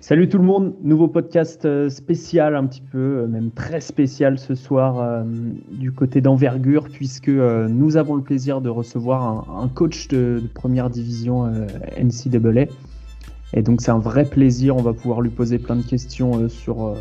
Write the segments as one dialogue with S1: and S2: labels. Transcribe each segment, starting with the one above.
S1: Salut tout le monde, nouveau podcast euh, spécial, un petit peu, euh, même très spécial ce soir euh, du côté d'envergure, puisque nous avons le plaisir de recevoir un, coach de, de, première division NCAA. Et donc c'est un vrai plaisir, on va pouvoir lui poser plein de questions sur,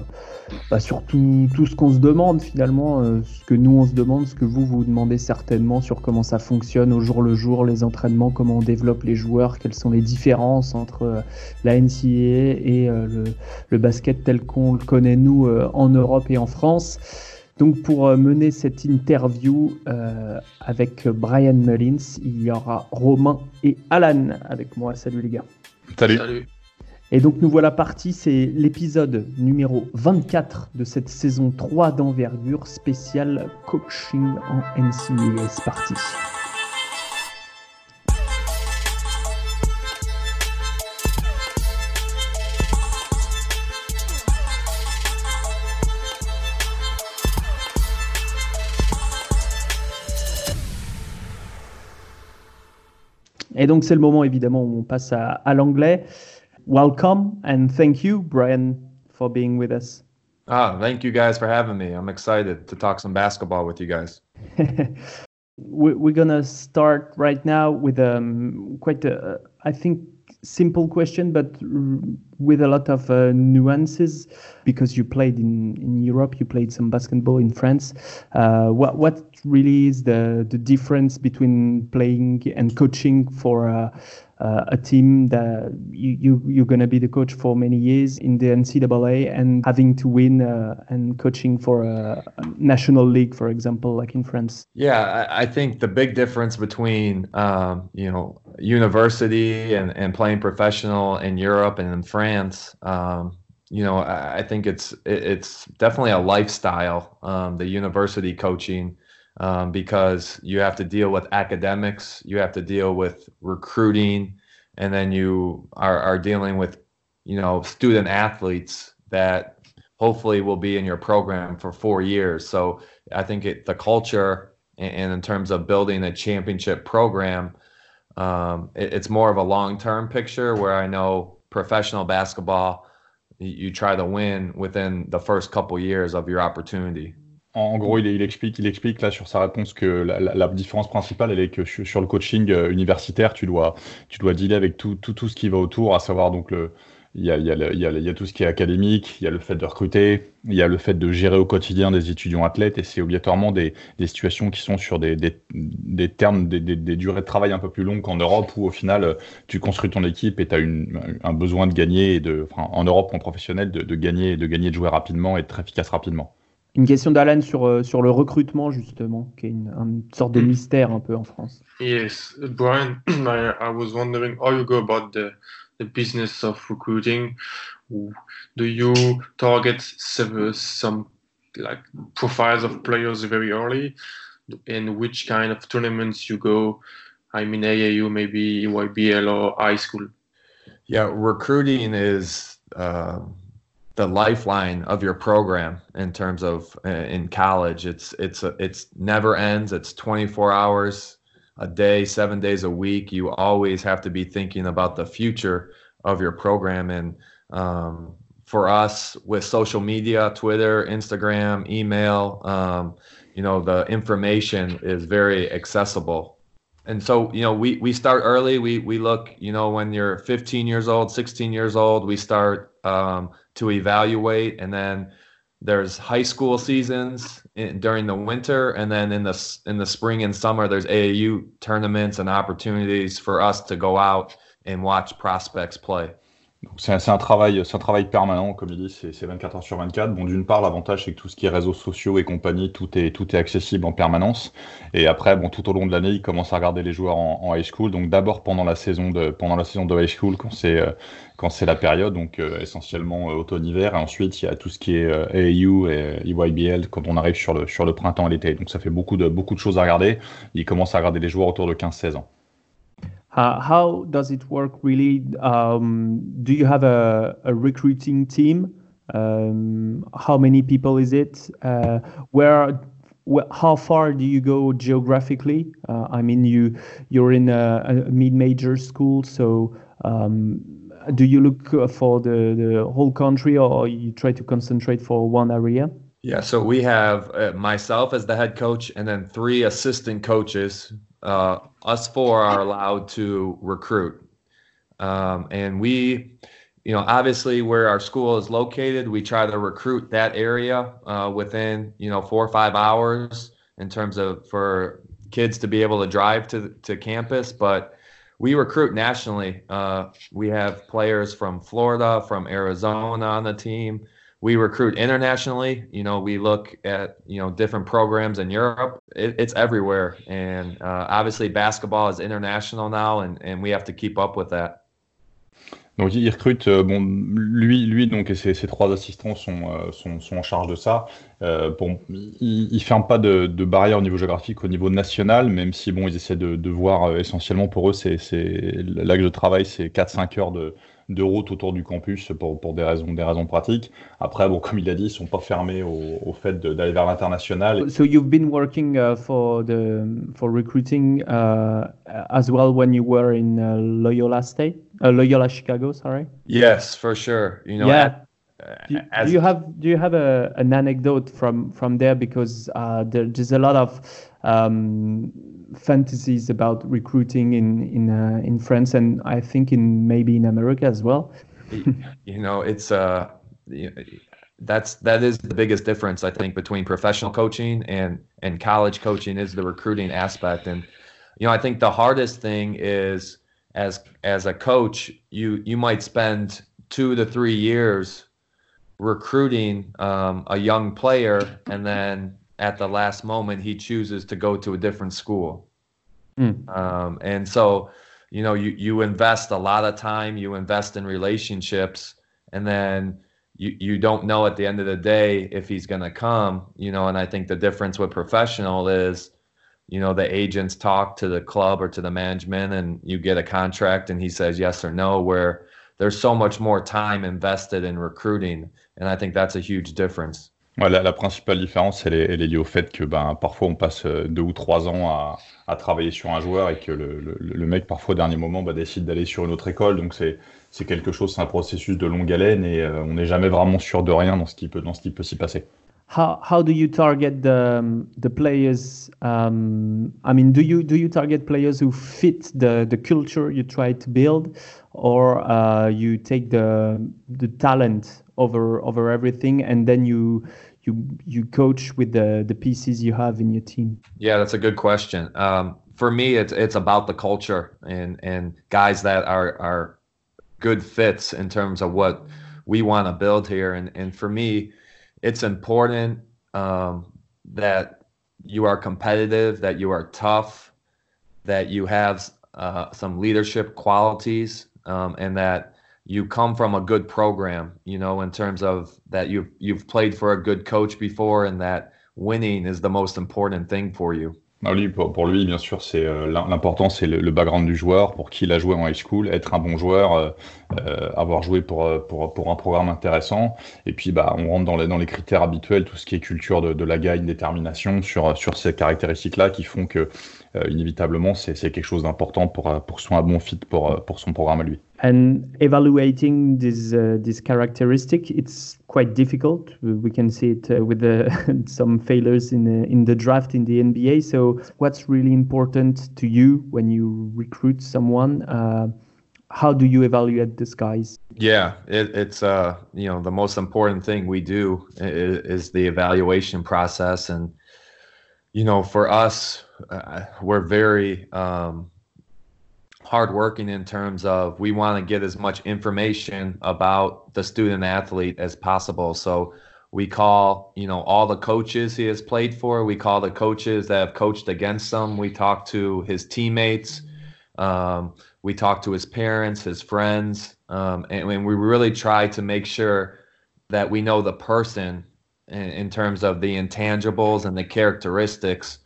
S1: bah, sur tout, tout ce qu'on se demande finalement, ce que nous on se demande, ce que vous vous demandez certainement sur comment ça fonctionne au jour le jour, les entraînements, comment on développe les joueurs, quelles sont les différences entre la NCAA et le, le, basket tel qu'on le connaît nous en Europe et en France. Donc pour mener cette interview euh, avec Brian Mullins, il y aura Romain et Alan avec moi. Salut les gars.
S2: Salut.
S1: Et donc nous voilà partis, c'est l'épisode numéro 24 de cette saison 3 d'envergure spéciale coaching en NCAA. C'est parti. Et donc c'est le moment évidemment où on passe à, à l'anglais. Welcome and thank you, Bryan, for being with us.
S2: Ah, thank you guys for having me. I'm excited to talk some basketball with you guys.
S1: We're gonna start right now with um, quite a, I think, simple question, but with a lot of uh, nuances because you played in, in Europe, you played some basketball in France. Uh, what what really is the the difference between playing and coaching for uh, uh, a team that you, you you're going to be the coach for many years in the NCAA and having to win uh, and coaching for a, national league, for example, like in France?
S2: Yeah, I, I think the big difference between um, you know university and, and playing professional in Europe and in France. Um, you know, I, think it's it's definitely a lifestyle. Um, the university coaching um, because you have to deal with academics, you have to deal with recruiting, and then you are, are dealing with, you know, student athletes that hopefully will be in your program for four years. So I think it, the culture and in terms of building a championship program, um, it, it's more of a long-term picture where I know professional basketball, you, you try to win within the first couple years of your opportunity.
S3: En gros, il, explique, là sur sa réponse que la, différence principale, elle est que sur le coaching euh, universitaire, tu dois, tu dealer avec tout, ce qui va autour, à savoir donc il y, a, tout ce qui est académique, il y a le fait de recruter, il y a le fait de gérer au quotidien des étudiants athlètes, et c'est obligatoirement des, situations qui sont sur des, termes, des, durées de travail un peu plus longues qu'en Europe, où au final, tu construis ton équipe et tu as un besoin de gagner, et enfin, en Europe, en professionnel, de, gagner, de gagner, de jouer rapidement et être efficace rapidement.
S1: Une question d'Alan sur, euh, sur le recrutement, justement, qui est une, une, sorte de mystère un peu en France.
S4: Yes, Brian, I, I was wondering how you go about the, the business of recruiting. Do you target some, some like profiles of players very early? And which kind of tournaments you go? I mean, AAU, maybe EYBL or high school?
S2: Yeah, recruiting is. Uh the lifeline of your program in terms of uh, in college. It's it's a, it's never ends. It's 24 hours a day, seven days a week. You always have to be thinking about the future of your program. And um, for us, with social media, Twitter, Instagram, email, um, you know, the information is very accessible. And so, you know, we, we start early. We, we look, you know, when you're 15 years old, 16 years old, we start um, to evaluate, and then there's high school seasons in, during the winter, and then in the in the spring and summer there's AAU tournaments and opportunities for us to go out and watch prospects play.
S3: C'est un, travail, un travail permanent, comme il dit, c'est 24 heures sur 24. Bon, d'une part, l'avantage, c'est que tout ce qui est réseaux sociaux et compagnie, tout est, tout est accessible en permanence. Et après, bon, tout au long de l'année, il commence à regarder les joueurs en, high school. Donc, d'abord pendant la saison de, pendant la saison de high school, quand c'est, euh, quand c'est la période, donc euh, essentiellement euh, automne-hiver. Et ensuite, il y a tout ce qui est AAU et EYBL quand on arrive sur le, sur le printemps et l'été. Donc, ça fait beaucoup de, beaucoup de choses à regarder. Il commence à regarder les joueurs autour de 15-16 ans.
S1: Uh, how does it work really? Um, do you have a, a recruiting team? Um, how many people is it? Uh, where, wh how far do you go geographically? Uh, I mean, you you're in a, a mid-major school, so um, do you look uh, for the, the whole country or you try to concentrate for one area?
S2: Yeah, so we have uh, myself as the head coach and then three assistant coaches. Uh, us four are allowed to recruit. Um, and we, you know, obviously where our school is located, we try to recruit that area uh, within, you know, four or five hours in terms of for kids to be able to drive to, to campus. But we recruit nationally. Uh, we have players from Florida, from Arizona on the team. We recruit internationally. You know, we look at you know different programs in Europe. It, it's everywhere, and uh, obviously basketball is international now, and, and we have to keep up with that.
S3: Donc il recrute, euh, bon, lui, lui donc et ses, trois assistants sont, euh, sont, sont, en charge de ça. Euh, bon, il, il ferme pas de, de barrière au niveau géographique, au niveau national, même si bon, ils essaient de, de voir essentiellement pour eux, c'est l'axe de travail, c'est 4-5 heures de, de route autour du campus pour, pour des, raisons, des raisons pratiques. Après, bon, comme il a dit, ils sont pas fermés au, au fait d'aller vers l'international.
S1: So you've been working uh, for the for recruiting uh, as well when you were in uh, Loyola State, uh, Loyola Chicago, sorry?
S2: Yes, for sure. You know,
S1: yeah.
S2: at,
S1: do,
S2: as-
S1: do you have do you have a, an anecdote from from there? Because uh, there, there's a lot of um, fantasies about recruiting in in uh, in France and I think in maybe in America as well.
S2: you know it's uh that's that is the biggest difference i think between professional coaching and and college coaching is the recruiting aspect and you know i think the hardest thing is as as a coach you you might spend two to three years recruiting um, a young player and then at the last moment he chooses to go to a different school.
S1: Mm.
S2: um, and so you know you you invest a lot of time you invest in relationships and then you you don't know at the end of the day if he's going to come you know and i think the difference with professional is you know the agents talk to the club or to the management and you get a contract and he says yes or no where there's so much more time invested in recruiting. And i think that's a huge difference
S3: La, principale différence, elle est, liée au fait que ben, parfois on passe euh, deux ou trois ans à, travailler sur un joueur et que le, mec, parfois au dernier moment, bah, décide d'aller sur une autre école. Donc c'est quelque chose, c'est un processus de longue haleine et euh, on n'est jamais vraiment sûr de rien dans ce qui peut, s'y passer.
S1: How how do you target the players? Um, I mean, do you do you target players who fit the culture you try to build, or uh, you take the the talent over over everything, and then you you you coach with the the pieces you have in your team?
S2: Yeah, that's a good question. Um, for me, it's it's about the culture and and guys that are are good fits in terms of what we want to build here. And and for me, it's important um, that you are competitive, that you are tough, that you have uh, some leadership qualities, um, and that you come from a good program. You know, in terms of that you've you've played for a good coach before, and that winning is the most important thing for you.
S3: Ah, lui, pour, pour lui, bien sûr, c'est euh, l'im- l'important, c'est le, le background du joueur, pour qui il a joué en high school, être un bon joueur, euh, euh, avoir joué pour, euh, pour, pour un programme intéressant. Et puis, bah, on rentre dans les, dans les critères habituels, tout ce qui est culture de, de la gagne, détermination, sur, sur ces caractéristiques-là qui font que, inévitablement, c'est c'est quelque chose d'important pour, euh, pour soit un bon fit pour, euh, pour son programme à lui.
S1: And evaluating this uh, this characteristic, it's quite difficult. We can see it uh, with the, some failures in the, in the draft in the NBA. So, what's really important to you when you recruit someone? Uh, how do you evaluate these guys?
S2: Yeah, it, it's uh you know the most important thing we do is, is the evaluation process, and you know for us, uh, we're very um, hardworking in terms of we want to get as much information about the student athlete as possible. So we call you know all the coaches he has played for. We call the coaches that have coached against him. We talk to his teammates. Um, we talk to his parents, his friends, um, and, and we really try to make sure that we know the person in, in terms of the intangibles and the characteristics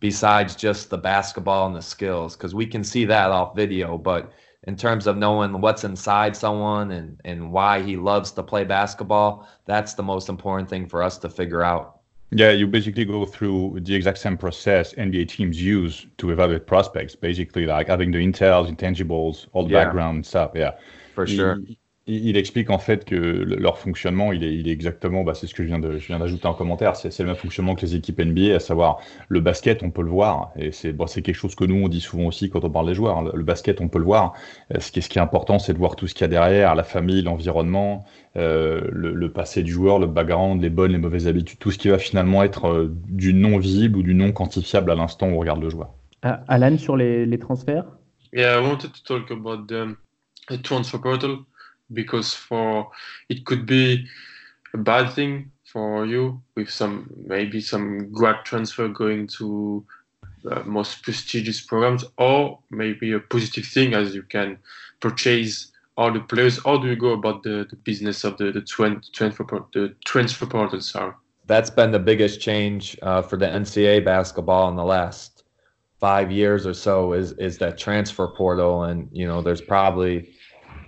S2: besides just the basketball and the skills because we can see that off video but in terms of knowing what's inside someone and, and why he loves to play basketball that's the most important thing for us to figure out
S3: Yeah, you basically go through the exact same process NBA teams use to evaluate prospects. Basically, like having the intels, intangibles, all the
S2: Yeah.
S3: background stuff. Yeah.
S2: For sure. Mm-hmm.
S3: Il, explique en fait que leur fonctionnement, il est, il est exactement, bah, c'est ce que je viens de, je viens d'ajouter en commentaire, c'est, le même fonctionnement que les équipes NBA, à savoir le basket, on peut le voir, et c'est, bon, c'est quelque chose que nous on dit souvent aussi quand on parle des joueurs. Le, basket, on peut le voir. Euh, ce qui, est, ce qui est important, c'est de voir tout ce qu'il y a derrière, la famille, l'environnement, euh, le, passé du joueur, le background, les bonnes, les mauvaises habitudes, tout ce qui va finalement être euh, du non visible ou du non quantifiable à l'instant où on regarde le joueur.
S1: Ah, Alan sur les, les transferts?
S4: Yeah, I wanted to talk about the, the transfer portal. Because for it could be a bad thing for you with some maybe some grad transfer going to uh, most prestigious programs or maybe a positive thing as you can purchase all the players. How do you go about the, the business of the, the transfer the transfer portal sorry?
S2: That's been the biggest change uh, for the ncaa basketball in the last five years or so is is that transfer portal. And you know there's probably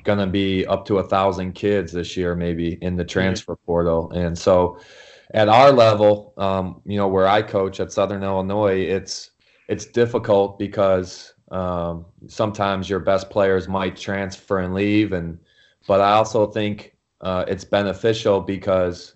S2: going to be up to a thousand kids this year, maybe in the transfer mm-hmm. portal. And so, at our level, um, you know, where I coach at Southern Illinois, it's it's difficult because um, sometimes your best players might transfer and leave, and but I also think uh, it's beneficial because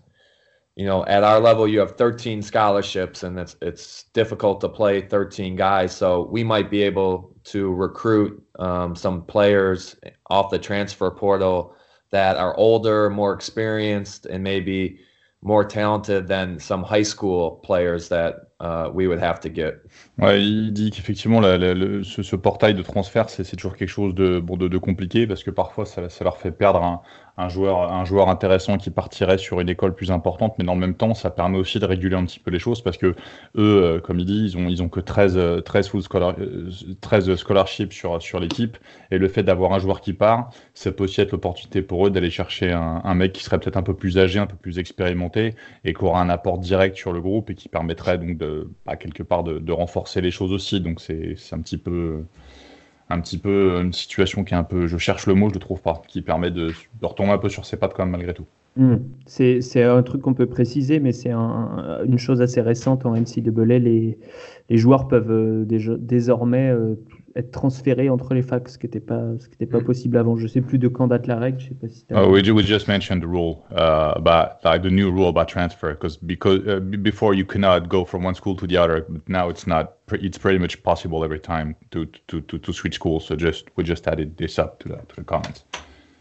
S2: you know at our level you have 13 scholarships and it's it's difficult to play 13 guys so we might be able to recruit um, some players off the transfer portal that are older, more experienced, and maybe more talented than some high school players that uh, we would have to get.
S3: Il dit qu'effectivement, ce, portail de transfert, c'est toujours quelque chose de, compliqué parce que parfois, ça, leur fait perdre un, joueur, intéressant qui partirait sur une école plus importante, mais en même temps, ça permet aussi de réguler un petit peu les choses parce que eux, euh, comme il dit, ils ont, ils ont que 13, 13, full scholar, 13 scholarships sur, sur l'équipe. Et le fait d'avoir un joueur qui part, ça peut aussi être l'opportunité pour eux d'aller chercher un, un, mec qui serait peut-être un peu plus âgé, un peu plus expérimenté et qui aura un apport direct sur le groupe et qui permettrait donc de, bah, quelque part de, renforcer les choses aussi. Donc c'est un petit peu un petit peu une situation qui est un peu, je cherche le mot, je le trouve pas, qui permet de, retomber un peu sur ses pattes quand même malgré tout.
S1: Hmm. C'est un truc qu'on peut préciser, mais c'est un, une chose assez récente en NCAA. Les, les joueurs peuvent euh, désormais euh, être transféré entre les facs, ce qui n'était pas, ce qui était pas mm. possible avant. Je sais plus de quand date la règle. Je sais pas si.
S3: Oh, we, we just mentioned the rule uh, about like the new rule about transfer because because uh, before you cannot go from one school to the other. But now it's not. It's pretty much possible every time to to to, to switch schools. So just we just added this up to the to the comments.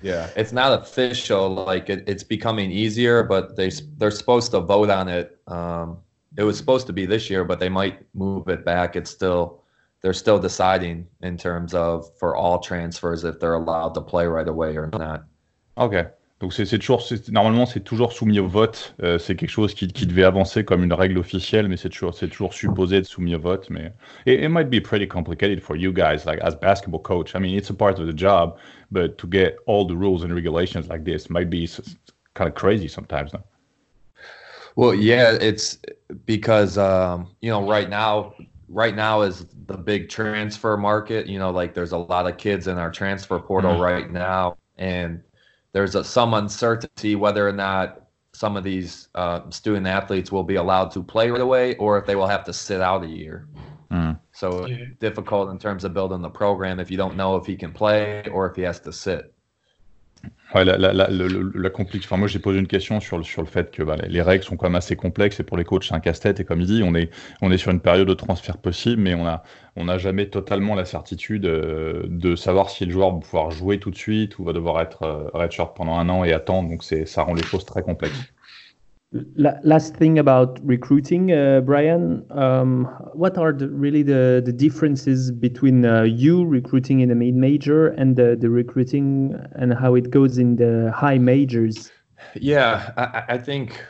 S2: Yeah, it's not official. Like it, it's becoming easier, but they they're supposed to vote on it. Um, it was supposed to be this year, but they might move it back. It's still they're still deciding in terms of for all transfers if they're allowed to play right away or not.
S3: Ok. Donc c'est toujours normalement c'est toujours soumis au vote. Euh, c'est quelque chose qui, qui, devait avancer comme une règle officielle, mais c'est toujours c'est toujours supposé être soumis au vote. Mais it, it, might be pretty complicated for you guys, like as basketball coach. I mean, it's a part of the job, but to get all the rules and regulations like this might be kind of crazy sometimes. No?
S2: Well, yeah, it's because um, you know right now right now is the big transfer market. You know, like there's a lot of kids in our transfer portal mm-hmm. right now, and there's a, some uncertainty whether or not some of these uh, student athletes will be allowed to play right away or if they will have to sit out a year. Mm. So yeah. difficult in terms of building the program if you don't know if he can play or if he has to sit.
S3: Ouais, la, la, la, la Enfin, moi, j'ai posé une question sur le, sur le fait que bah, les règles sont quand même assez complexes et pour les coachs, c'est un casse-tête. Et comme il dit, on est, on est sur une période de transfert possible, mais on n'a on a jamais totalement la certitude euh, de savoir si le joueur va pouvoir jouer tout de suite ou va devoir être euh, redshirt pendant un an et attendre. Donc, ça rend les choses très complexes.
S1: Last thing about recruiting, uh, Bryan, um, what are the, really the, the differences between uh, you recruiting in the mid major and the, the recruiting and how it goes in the high majors?
S2: Yeah, I, I think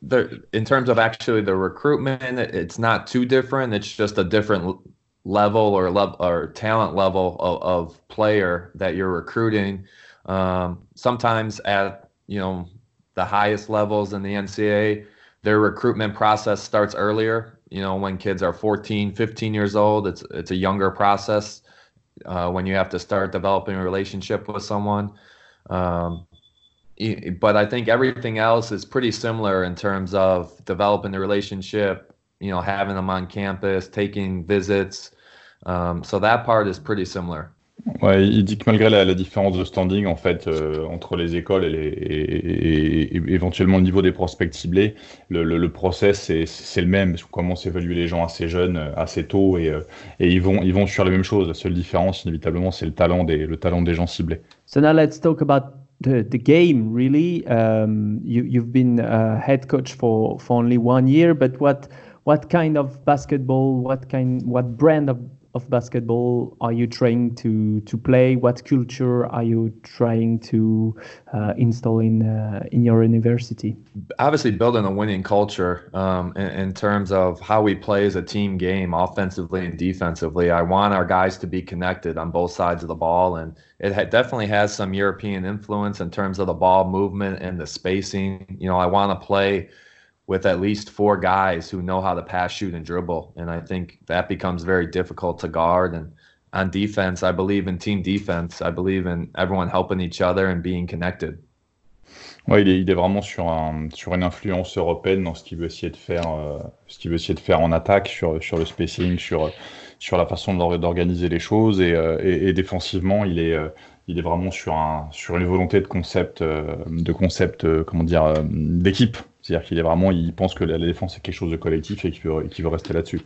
S2: the, in terms of actually the recruitment, it's not too different. It's just a different level or level or talent level of, of player that you're recruiting. Um, sometimes at you know the highest levels in the NCAA, their recruitment process starts earlier. You know, when kids are 14, 15 years old, it's it's a younger process. Uh, when you have to start developing a relationship with someone. Um, but I think everything else is pretty similar in terms of developing the relationship, you know, having them on campus, taking visits. Um, so that part is pretty similar.
S3: Ouais, il dit que malgré la, la différence de standing en fait euh, entre les écoles et, les, et, et, éventuellement le niveau des prospects ciblés, le, le, le process c'est le même. Qu'on commence à évaluer les gens assez jeunes, euh, assez tôt, et, euh, et ils vont ils vont sur les mêmes choses. La seule différence, inévitablement, c'est le talent des le talent des gens ciblés.
S1: So now let's talk about the, the game. Really, um, you you've been a head coach for for only one year, but what what kind of basketball, what kind, what brand of of basketball are you trying to to play? What culture are you trying to uh, install in uh, in your university?
S2: Obviously, building a winning culture um, in, in, terms of how we play as a team game, offensively and defensively. I want our guys to be connected on both sides of the ball, and it ha- definitely has some European influence in terms of the ball movement and the spacing. You know, I want to play with at least four guys who know how to pass, shoot, and dribble. And I think that becomes very difficult to guard. And on defense, I believe in team defense. I believe in everyone helping each other and being connected.
S3: Ouais, il est, il est vraiment sur, un, sur une influence européenne dans ce qu'il veut essayer de faire, euh, ce qu'il veut essayer faire en attaque, sur, le spacing, sur, la façon d'organiser les choses et, euh, défensivement, il est, euh, vraiment sur, un, sur une volonté de concept, de concept, comment dire, d'équipe. C'est-à-dire qu'il est vraiment, il pense que la, la défense est quelque chose de collectif et qu'il veut, qu'il veut rester là-dessus.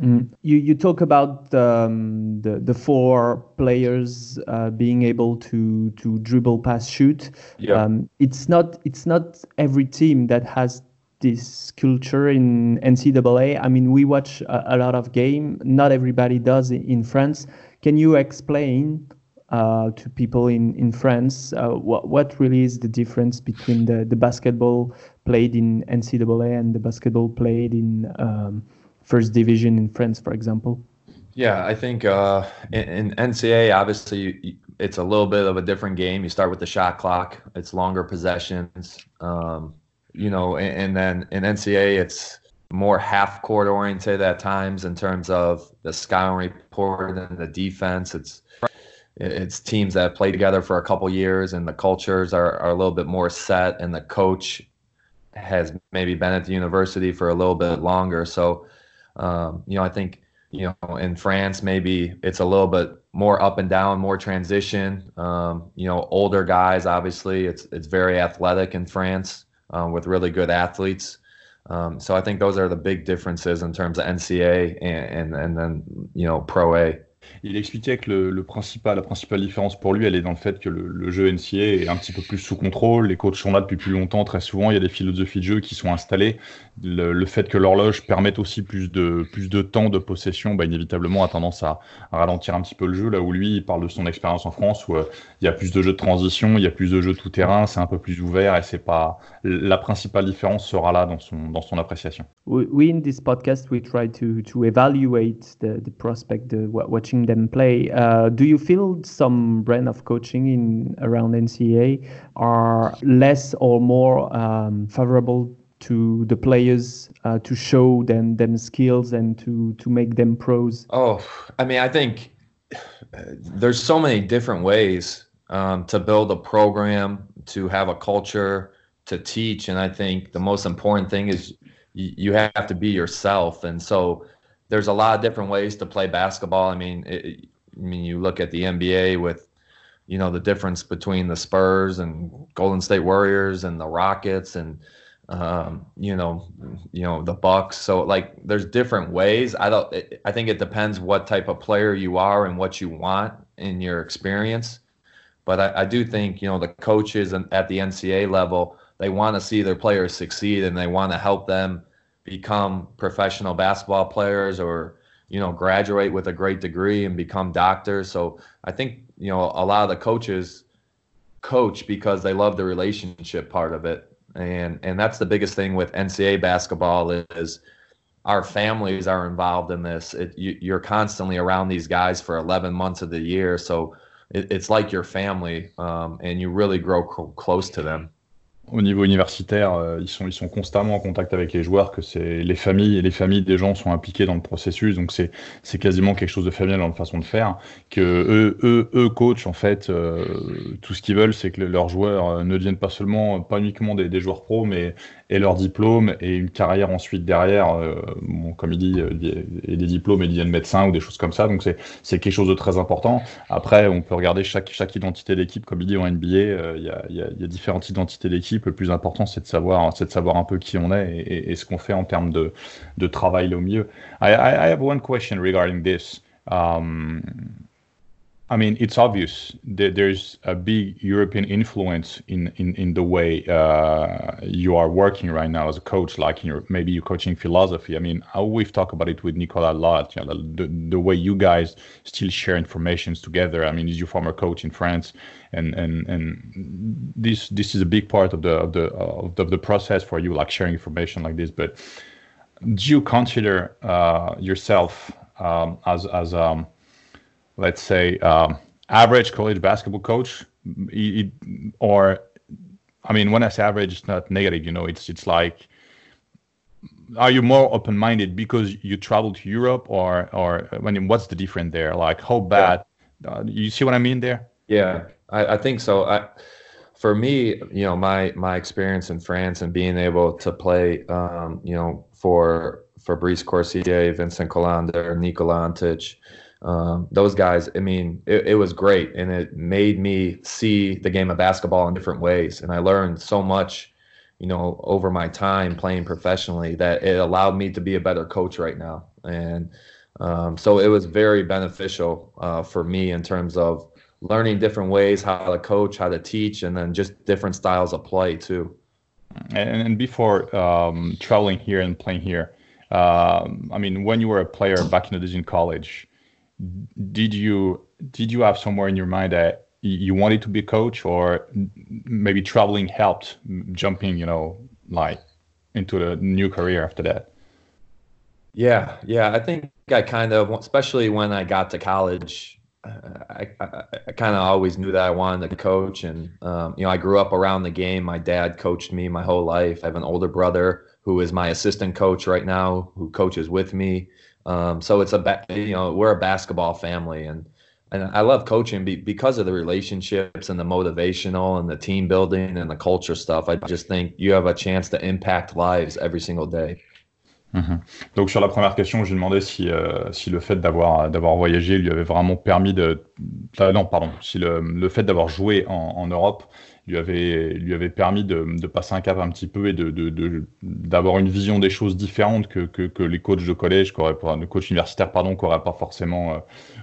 S1: Mm. You, you talk about um, the, the four players uh, being able to, to dribble, pass, shoot.
S2: Yeah.
S1: Um, it's not it's not every team that has this culture in NCAA. I mean, we watch a, a lot of game. Not everybody does in France. Can you explain uh, to people in in France uh, what what really is the difference between the the basketball played in NCAA and the basketball played in um, first division in France, for example?
S2: Yeah, I think uh, in, in, NCAA, obviously, it's a little bit of a different game. You start with the shot clock; it's longer possessions, um, you know, and, and, then in NCAA, it's more half court oriented at times in terms of the scouting report and the defense. It's it's teams that play together for a couple years, and the cultures are, are a little bit more set, and the coach has maybe been at the university for a little bit longer. So, um, you know, I think, you know, in France, maybe it's a little bit more up and down, more transition. Um, you know, older guys, obviously, it's it's very athletic in France um, with really good athletes. Um, so I think those are the big differences in terms of NCA and and, and then you know Pro A.
S3: Il expliquait que le, principal, la principale différence pour lui, elle est dans le fait que le, jeu NCA est un petit peu plus sous contrôle. Les coachs sont là depuis plus longtemps. Très souvent, il y a des philosophies de jeu qui sont installées. Le, fait que l'horloge permette aussi plus de, plus de temps de possession, bah, inévitablement, a tendance à, ralentir un petit peu le jeu. Là où lui, il parle de son expérience en France, où euh, il y a plus de jeux de transition, il y a plus de jeux tout terrain, c'est un peu plus ouvert et c'est pas la principale différence sera là dans son, dans son appréciation.
S1: We, in this podcast, we try to, to evaluate the, the prospect, the, watching them play. Uh, do you feel some brand of coaching in around NCA are less or more um, favorable to the players uh, to show them them skills and to to make them pros?
S2: Oh, I mean, I think there's so many different ways um, to build a program, to have a culture, to teach, and I think the most important thing is you have to be yourself, and so there's a lot of different ways to play basketball. I mean, it, I mean, you look at the NBA with, you know, the difference between the Spurs and Golden State Warriors and the Rockets and, um, you know, you know the Bucks. So like, there's different ways. I don't. I think it depends what type of player you are and what you want in your experience. But I, I do think you know the coaches and at the NCAA level they want to see their players succeed and they want to help them become professional basketball players or you know graduate with a great degree and become doctors. So i think you know a lot of the coaches coach because they love the relationship part of it. And and that's the biggest thing with ncaa basketball is our families are involved in this. It, you, are constantly around these guys for 11 months of the year. So it, it's like your family um, and you really grow close to them
S3: au niveau universitaire, euh, ils, sont, ils sont constamment en contact avec les joueurs, que c'est les familles et les familles des gens sont impliquées dans le processus, donc c'est, quasiment quelque chose de familial dans la façon de faire. Que eux, eux, eux coach, en fait, euh, tout ce qu'ils veulent, c'est que leurs joueurs euh, ne deviennent pas seulement, pas uniquement des, joueurs pros, mais et leur diplôme et une carrière ensuite derrière, comme il dit, et des diplômes et deviennent médecins ou des choses comme ça, donc c'est, quelque chose de très important. Après, on peut regarder chaque, chaque identité d'équipe, comme il dit en NBA, il y, a, y, a, y a différentes identités d'équipe le plus important, c'est de savoir, c'est de savoir un peu qui on est et, ce qu'on fait en termes de, travail au milieu. I, I, I have one question regarding this. Um, I mean, it's obvious that there's a big European influence in in, in the way uh, you are working right now as a coach, like in your maybe your coaching philosophy. I mean, we've talked about it with Nicola a lot. You know, the the way you guys still share informations together. I mean, he's your former coach in France, and and and this this is a big part of the of the of the, of the process for you, like sharing information like this. But do you consider uh, yourself um, as as um, let's say, um, average college basketball coach, or I mean, when I say average, it's not negative. You know, it's it's like, are you more open minded because you travel to Europe, or or I mean, what's the difference there? Like, how bad? Yeah. Uh, you see what I mean there?
S2: Yeah, I, I think so. I, for me, you know, my my experience in France and being able to play, um, you know, for Fabrice Courcier, Vincent Colander, Nikola Antic, um, those guys, I mean, it, it, was great, and it made me see the game of basketball in different ways, and I learned so much, you know, over my time playing professionally that it allowed me to be a better coach right now, and um, so it was very beneficial uh, for me in terms of learning different ways how to coach, how to teach, and then just different styles of play too.
S3: And, and before um, traveling here and playing here, um, I mean, when you were a player back in the in college did you did you have somewhere in your mind that you wanted to be a coach or maybe traveling helped jumping you know like into the new career after that
S2: yeah yeah i think i kind of especially when i got to college I, I, I kind of always knew that I wanted to coach, and um, you know, I grew up around the game. My dad coached me my whole life. I have an older brother who is my assistant coach right now, who coaches with me. Um, so it's a ba- you know we're a basketball family, and and I love coaching be- because of the relationships and the motivational and the team building and the culture stuff. I just think you have a chance to impact lives every single day.
S3: Mmh. Donc sur la première question, j'ai demandé si, euh, si le fait d'avoir d'avoir voyagé lui avait vraiment permis de ah, non pardon si le, le fait d'avoir joué en, en Europe lui avait, permis de, passer un cap un petit peu et d'avoir une vision des choses différentes que, les coachs de collège, le coach universitaire, pardon, qui n'auraient pas forcément euh,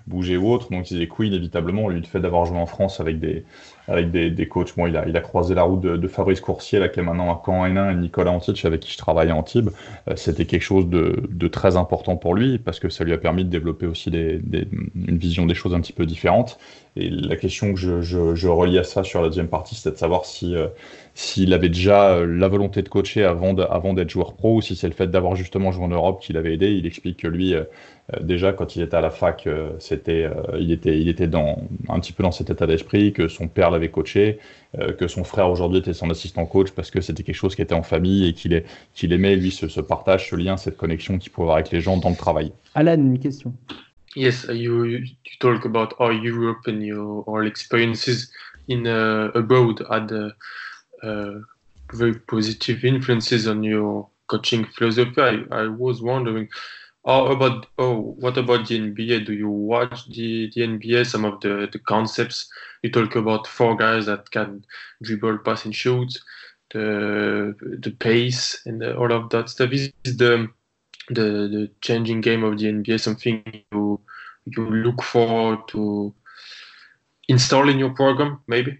S3: bougé ou autre. Donc, il disait que oui, inévitablement, lui, le fait d'avoir joué en France avec des, avec des, des coachs, bon, il a, il a croisé la route de, Fabrice Coursier, là, qui est maintenant à Caen N1, et Nicolas Antich, avec qui je travaillais en Antibes. Euh, c'était quelque chose de, de, très important pour lui, parce que ça lui a permis de développer aussi des, une vision des choses un petit peu différente. Et la question que je, je, relie à ça sur la deuxième partie, c'est de savoir si euh, s'il avait déjà euh, la volonté de coacher avant d'être joueur pro ou si c'est le fait d'avoir justement joué en Europe qui l'avait aidé. Il explique que lui, déjà quand il était à la fac, c'était, il était, il était dans un petit peu dans cet état d'esprit, que son père l'avait coaché, que son frère aujourd'hui était son assistant coach parce que c'était quelque chose qui était en famille et qu'il qu'il aimait lui ce, ce partage, ce lien, cette connexion qu'il pouvait avoir avec les gens dans le travail.
S1: Alan, une question.
S4: Yes, you you talk about our Europe and your our experiences in uh, abroad had uh, uh, very positive influences on your coaching philosophy. I, I was wondering, Oh, how about oh, what about the NBA? Do you watch the, the NBA? Some of the, the concepts you talk about four guys that can dribble, pass, and shoot. The the pace and the, all of that stuff is the the the changing game of the NBA something you you look for to install in your program, maybe?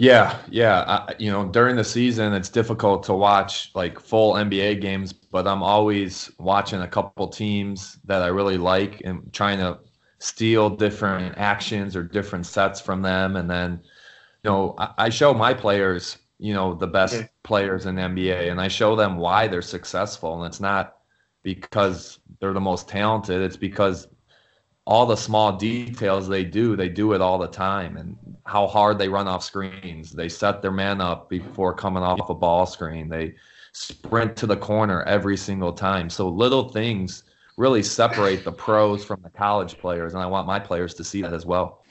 S2: Yeah, yeah. I, you know, during the season, it's difficult to watch like full NBA games, but I'm always watching a couple teams that I really like and trying to steal different actions or different sets from them. And then, you know, I, I show my players, you know, the best okay. players in the NBA, and I show them why they're successful. And it's not because they're the most talented. It's because all the small details they do, they do it all the time. And how hard they run off screens. They set their man up before coming off a ball screen. They sprint to the corner every single time. So little things really separate the pros from the college players. And I want my players to see that as well.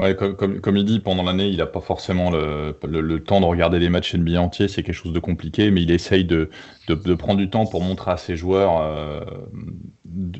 S3: Ouais, comme, comme, comme, il dit, pendant l'année, il n'a pas forcément le, le, temps de regarder les matchs NBA entiers, c'est quelque chose de compliqué, mais il essaye de, de, prendre du temps pour montrer à ses joueurs euh,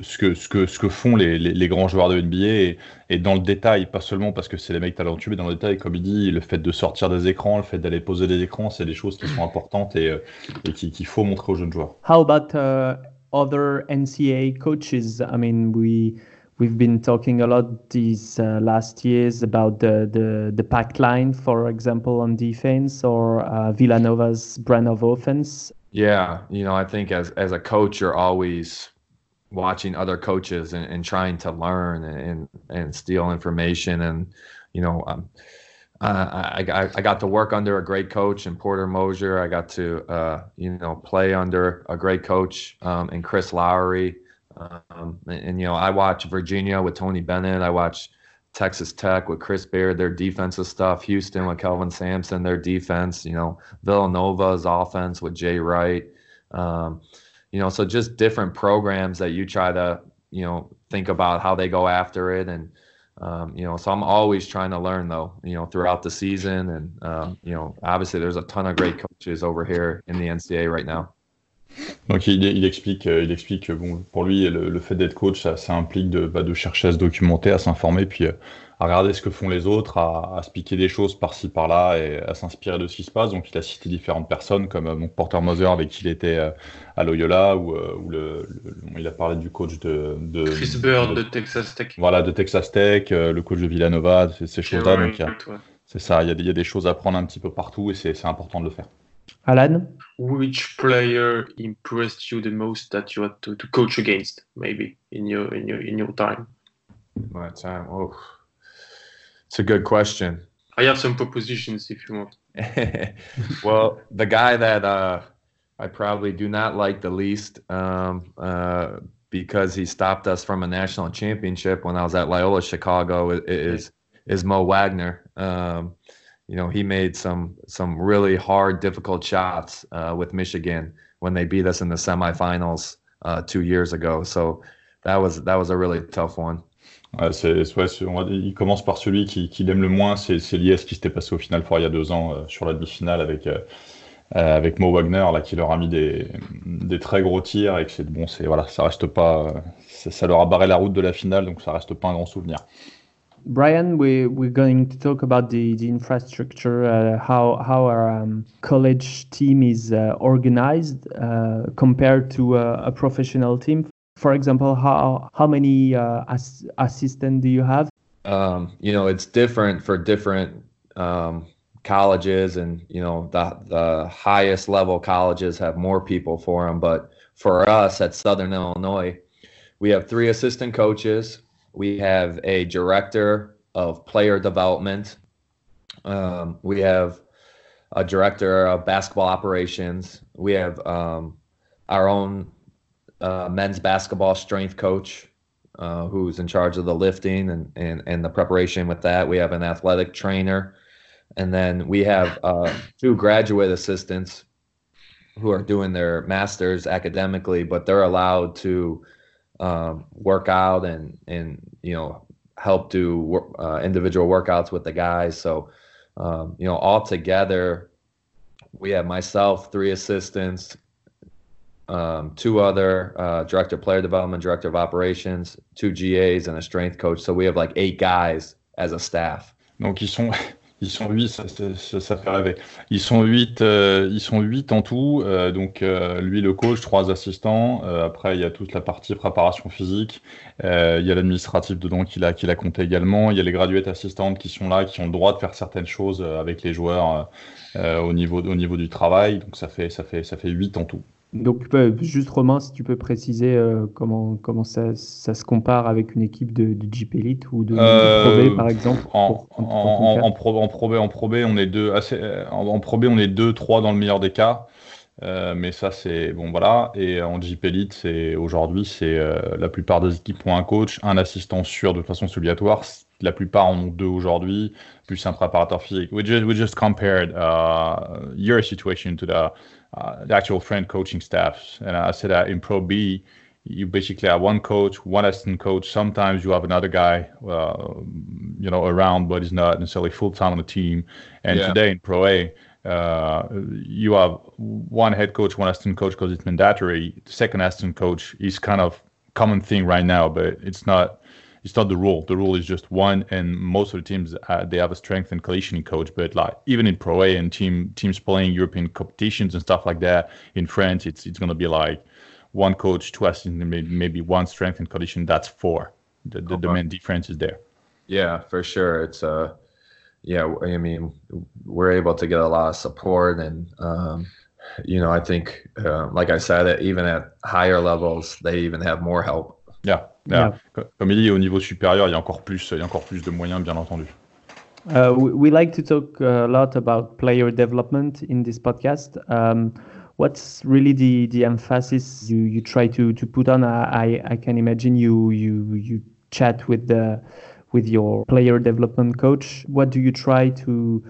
S3: ce, que, ce, que, ce que font les, les, grands joueurs de NBA et, et, dans le détail, pas seulement parce que c'est les mecs talentueux, mais dans le détail, comme il dit, le fait de sortir des écrans, le fait d'aller poser des écrans, c'est des choses qui sont importantes et, euh, et qu'il qui faut montrer aux jeunes joueurs.
S1: How about uh, other NCAA coaches? I mean, we. We've been talking a lot these uh, last years about the, the, the pack line, for example, on defense or uh, Villanova's brand of offense.
S2: Yeah, you know, I think as as a coach, you're always watching other coaches and, and trying to learn and, and steal information. And you know, um, I, I I got to work under a great coach in Porter Moser. I got to uh, you know play under a great coach um, in Chris Lowery. Um, and, and, you know, I watch Virginia with Tony Bennett. I watch Texas Tech with Chris Beard, their defensive stuff. Houston with Kelvin Sampson, their defense. You know, Villanova's offense with Jay Wright. Um, you know, so just different programs that you try to, you know, think about how they go after it. And, um, you know, so I'm always trying to learn though, you know, throughout the season. And, um, you know, obviously there's a ton of great coaches over here in the NCAA right now.
S3: Donc il, il, explique, il explique que bon, pour lui, le, le fait d'être coach, ça, ça implique de, bah, de, chercher à se documenter, à s'informer, puis euh, à regarder ce que font les autres, à, à se piquer des choses par-ci par-là et à s'inspirer de ce qui se passe. Donc il a cité différentes personnes comme euh, donc, Porter Moser avec qui il était euh, à Loyola, ou, ou le, le, il a parlé du coach de, de
S4: Chris Bird de, de, Texas Tech.
S3: Voilà, de Texas Tech, le coach de Villanova, ces, ces choses-là. Donc c'est ça, il y, a, il y a des choses à prendre un petit peu partout et c'est important de le faire.
S1: Alan?
S4: Which player impressed you the most that you had to, to coach against, maybe in your in your in your time?
S2: My time. Oh, it's a good question.
S4: I have some propositions if you want.
S2: well, the guy that uh, I probably do not like the least um, uh, because he stopped us from a national championship when I was at Loyola Chicago is is Mo Wagner. Um, you know, he made some some really hard, difficult shots uh, with Michigan when they beat us in the semifinals uh, two years ago. So that was that was a really tough one.
S3: Ouais, ouais, il commence par celui qui, qui le moins, c'est, c'est l'IS qui s'était passé au Final il y a deux ans euh, sur la demi-finale avec euh, euh, avec Mo Wagner là qui leur a mis des, des très gros tirs et que bon, voilà, ça reste pas, ça, ça leur a barré la route de la finale, donc ça reste pas un grand souvenir.
S1: Bryan, we, we're going to talk about the, the infrastructure, uh, how, how our um, college team is uh, organized uh, compared to a, a, professional team. For example, how, how many uh, as, assistants do you have?
S2: Um, you know, it's different for different um, colleges, and, you know, the, the highest level colleges have more people for them. But for us at Southern Illinois, we have three assistant coaches we have a director of player development. Um, we have a director of basketball operations. We have um, our own uh, men's basketball strength coach uh, who's in charge of the lifting and, and, and the preparation with that. We have an athletic trainer. And then we have uh, two graduate assistants who are doing their masters academically, but they're allowed to um, work out and and you know help do uh, individual workouts with the guys. So um, you know all together, we have myself, three assistants, um, two other uh, director of player development, director of operations, two GAs, and a strength coach. So we have like eight guys as a staff.
S3: Donc ils sont Ils sont 8, ça, fait. Ils sont 8, euh, ils sont 8 en tout. Euh, donc, euh, lui, le coach, trois assistants. Après, il y a toute la partie préparation physique. Il y a l'administratif dedans qu'il a, qu'il a compté également. Il y a les graduates assistantes qui sont là, qui ont le droit de faire certaines choses avec les joueurs au, niveau, au niveau du travail. Donc, ça fait, ça fait, ça fait 8 en tout.
S1: Donc, juste Romain, si tu peux préciser euh, comment, comment ça, ça, se compare avec une équipe de, de Jeep Elite ou de, euh, Pro par exemple
S3: En, en, en, en, pro, en, pro, B, en Pro B, on est deux, assez, en, Pro B, on est deux, trois dans le meilleur des cas. Euh, mais ça, c'est bon, voilà. Et en Jeep Elite, c'est aujourd'hui, c'est euh, la plupart des équipes ont un coach, un assistant sûr de façon obligatoire. La plupart en ont deux aujourd'hui, plus un préparateur physique. We just, we just compared uh, your situation to the, uh, the actual friend coaching staffs, and I said that in Pro B, you basically have one coach, one assistant coach. Sometimes you have another guy, uh, you know, around, but he's not necessarily full time on the team. And yeah. today in Pro A, uh, you have one head coach, one assistant coach because it's mandatory. The second assistant coach is kind of common thing right now, but it's not. It's not the rule. The rule is just one, and most of the teams uh, they have a strength and conditioning coach. But like even in Pro A and team teams playing European competitions and stuff like that in France, it's it's gonna be like one coach, two assistants, maybe, maybe one strength and condition. That's four. The the, okay. the main difference is there.
S2: Yeah, for sure. It's uh yeah, I mean, we're able to get a lot of support, and um, you know, I think, uh, like I said, even at higher levels, they even have more help.
S3: Yeah, yeah. yeah. Comme il dit, au niveau supérieur, il y a encore plus, il y a encore plus de moyens, bien entendu.
S1: Uh, we, we, like to talk a lot about player development in this podcast. Um, what's really the, the emphasis you, you try to, to put on? I, I can imagine you you you chat with the with your player development coach? What do you try to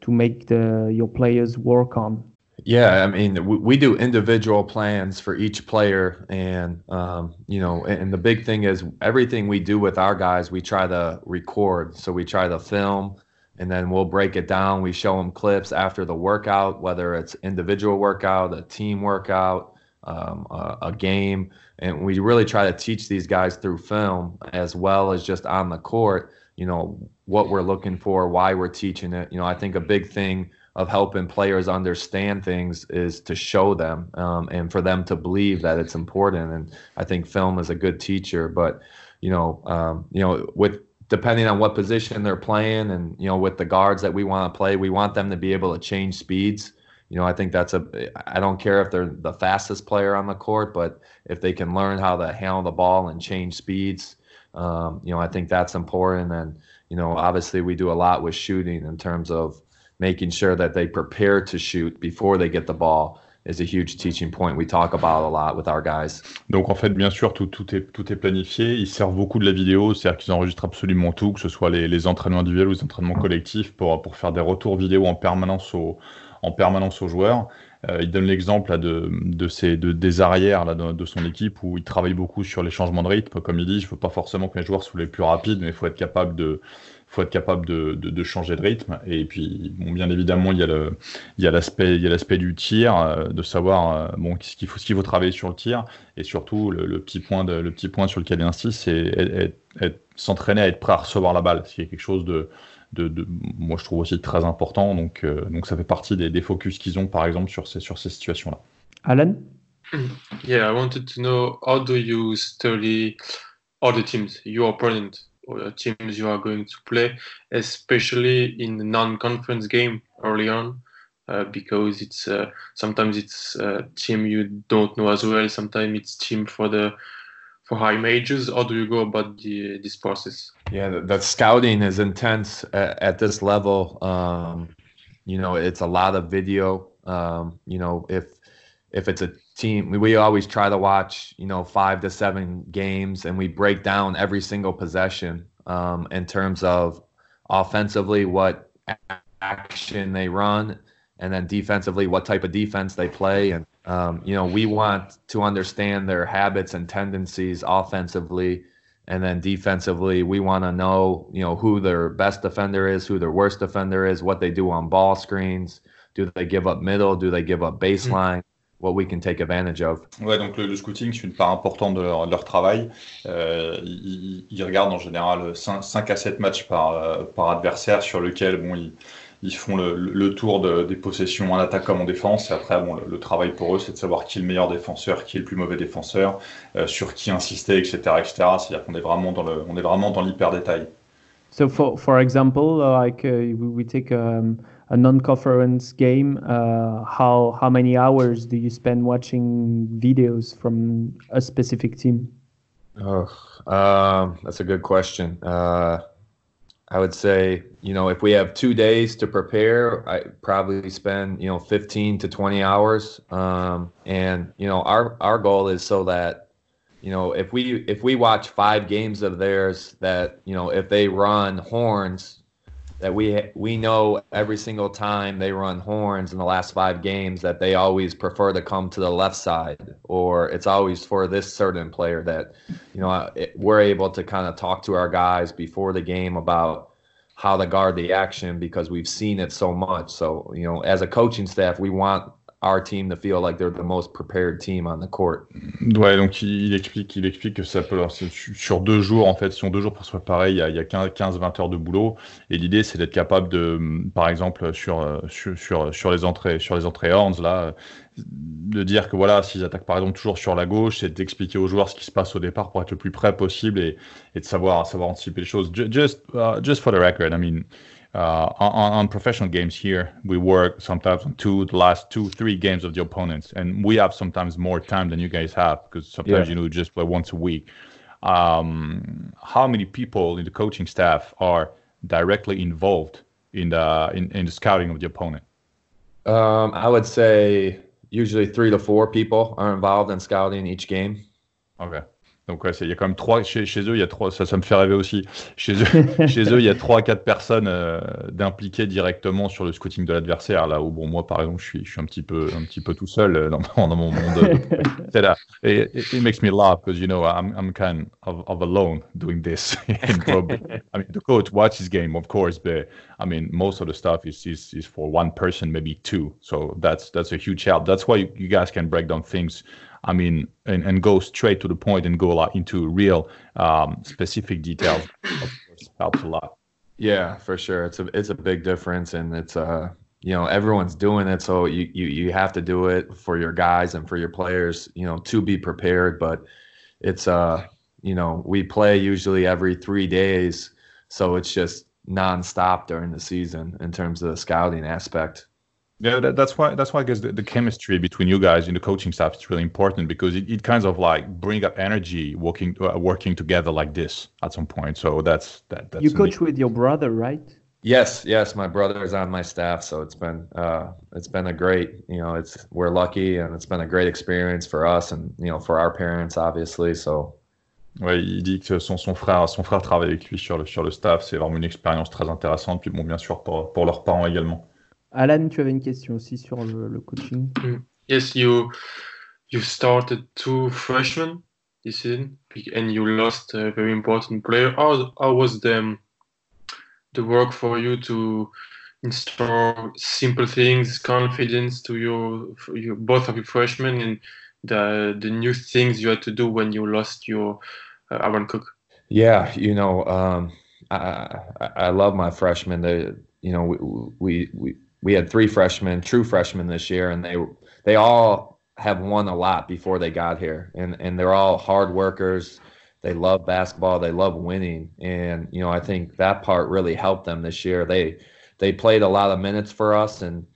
S1: to make the your players work on?
S2: Yeah, I mean, we, we do individual plans for each player, and um, you know, and the big thing is everything we do with our guys, we try to record. So we try to film, and then we'll break it down. We show them clips after the workout, whether it's individual workout, a team workout, um, a, a, game, and we really try to teach these guys through film as well as just on the court. You know what we're looking for, why we're teaching it. You know, I think a big thing of helping players understand things is to show them um, and for them to believe that it's important. And I think film is a good teacher, but you know, um, you know, with depending on what position they're playing and you know with the guards that we want to play we want them to be able to change speeds you know, I think that's a. I don't care if they're the fastest player on the court, but if they can learn how to handle the ball and change speeds, um, you know, I think that's important. And you know, obviously, we do a lot with shooting in terms of making sure that they prepare to shoot before they get the ball. is a huge teaching point we talk about a lot with our guys.
S3: Donc en fait, bien sûr, tout, est, tout est planifié. Ils servent beaucoup de la vidéo, c'est-à-dire qu'ils enregistrent absolument tout, que ce soit les, entraînements individuels ou les entraînements collectifs, pour, pour faire des retours vidéo en permanence aux, en permanence aux joueurs. Euh, il donne l'exemple de, de, ces, de, des arrières là, de, de, son équipe où il travaille beaucoup sur les changements de rythme. Comme il dit, je ne veux pas forcément que les joueurs soient les plus rapides, mais il faut être capable de faut être capable de, de, de, changer de rythme. Et puis, bon, bien évidemment, il y a le, il y a l'aspect, il y a l'aspect du tir, euh, de savoir euh, bon, ce qu'il faut, ce qu'il faut travailler sur le tir, et surtout le, le, petit point, de, le petit point sur lequel il insiste, c'est s'entraîner à être prêt à recevoir la balle, ce qui est quelque chose de, de, de, moi je trouve aussi très important. Donc, euh, donc ça fait partie des, des focus qu'ils ont par exemple sur ces, sur ces situations-là.
S1: Alan?
S4: Yeah, I wanted to know how do you study other teams, your opponent, teams you are going to play, especially in the non-conference game early on, uh, because it's uh, sometimes it's a team you don't know as well, sometimes it's team for the for high majors? How do you go about the, this process?
S2: Yeah, the, the scouting is intense at, at this level. Um, you know, it's a lot of video. Um, you know, if if it's a team, we always try to watch, you know, five to seven games, and we break down every single possession um, in terms of offensively what action they run, and then defensively what type of defense they play, and um, you know, we want to understand their habits and tendencies offensively, and then defensively, we want to know, you know, who their best defender is, who their worst defender is, what they do on ball screens. Do they give up middle? Do they give up baseline? What we can take advantage of.
S3: Ouais, donc le, le scouting, c'est une part importante de leur, de leur travail. Euh, ils, ils, regardent en général 5, 5 à 7 matchs par, euh, par adversaire sur lequel bon, ils, ils font le, le tour de, des possessions en attaque comme en défense. Et après, bon, le, le travail pour eux, c'est de savoir qui est le meilleur défenseur, qui est le plus mauvais défenseur, euh, sur qui insister, etc., etc. C'est-à-dire qu'on est vraiment dans le, on est vraiment dans l'hyper détail.
S1: So for for example, like uh, we take um, a non-conference game, uh, how how many hours do you spend watching videos from a specific team?
S2: Oh, um, that's a good question. Uh, I would say, you know, if we have two days to prepare, I probably spend, you know, 15 to 20 hours. Um, and, you know, our, our goal is so that, you know, if we, if we watch five games of theirs that, you know, if they run horns, that we we know every single time they run horns in the last five games that they always prefer to come to the left side or it's always for this certain player that you know it, we're able to kind of talk to our guys before the game about how to guard the action because we've seen it so much. So you know as a coaching staff we want our team to feel like they're the most prepared team on the court.
S3: Ouais, donc il, explique, il explique que ça peut sur deux jours en fait, si on deux jours pour se préparer, il y a, il y a 15-20 heures de boulot et l'idée c'est d'être capable de, par exemple sur les entrées sur les entrées horns là, de dire que voilà s'ils attaquent par exemple toujours sur la gauche, c'est d'expliquer aux joueurs ce qui se passe au départ pour être le plus près possible et, de savoir savoir anticiper les choses. Just uh, just for the record, I mean. Uh, on, on, professional games here, we work sometimes on two, the last two, three games of the opponents, and we have sometimes more time than you guys have because sometimes yeah. you know just play once a week. Um, how many people in the coaching staff are directly involved in the in, in the scouting of the opponent?
S2: Um, I would say usually three to four people are involved in scouting each game.
S3: Okay. Donc il y a quand même trois chez, eux, il y a trois, ça, me fait rêver aussi. Chez eux, chez eux, il y a trois, quatre personnes euh, d'impliquées directement sur le scouting de l'adversaire. Là où bon, moi par exemple, je suis, un petit peu, tout seul euh, dans, mon monde. C'est là. It, it, makes me laugh because you know I'm, I'm kind of, of alone doing this. in I mean, the coach watches game, of course, but I mean, most of the stuff is, is, is for one person, maybe two. So that's that's a huge help. That's why you guys can break down things I mean, and, and go straight to the point and go a lot into real um, specific details. of course, helps a lot.
S2: Yeah, for sure. It's a it's a big difference, and it's uh you know everyone's doing it, so you you you have to do it for your guys and for your players, you know, to be prepared. But it's uh you know we play usually every three days, so it's just nonstop during the season in terms of the scouting aspect.
S3: Yeah, that, that's why that's why I guess the, the, chemistry between you guys in the coaching staff is really important because it, it kind of like bring up energy working uh, working together like this at some point. So that's that. That's
S1: you coach with your brother, right?
S2: Yes, yes, my brother is on my staff, so it's been uh, it's been a great you know it's we're lucky and it's been a great experience for us and you know for our parents obviously. So
S3: Ouais, il dit que son, son frère son frère travaille avec lui sur le sur le staff, c'est vraiment une expérience très intéressante. Puis bon, bien sûr pour pour leurs parents également.
S1: Alan, tu avais une question aussi sur le, le coaching. Mm.
S4: Yes, you you started two freshmen this season, and you lost a very important player. How how was the the work for you to install simple things, confidence to your, your both of your freshmen, and the the new things you had to do when you lost your uh, Aaron Cook?
S2: Yeah, you know, um, I, I, I love my freshmen. They, you know, we we we we had three freshmen, true freshmen this year, and they they all have won a lot before they got here, and and they're all hard workers. They love basketball. They love winning, and you know I think that part really helped them this year. They they played a lot of minutes for us, and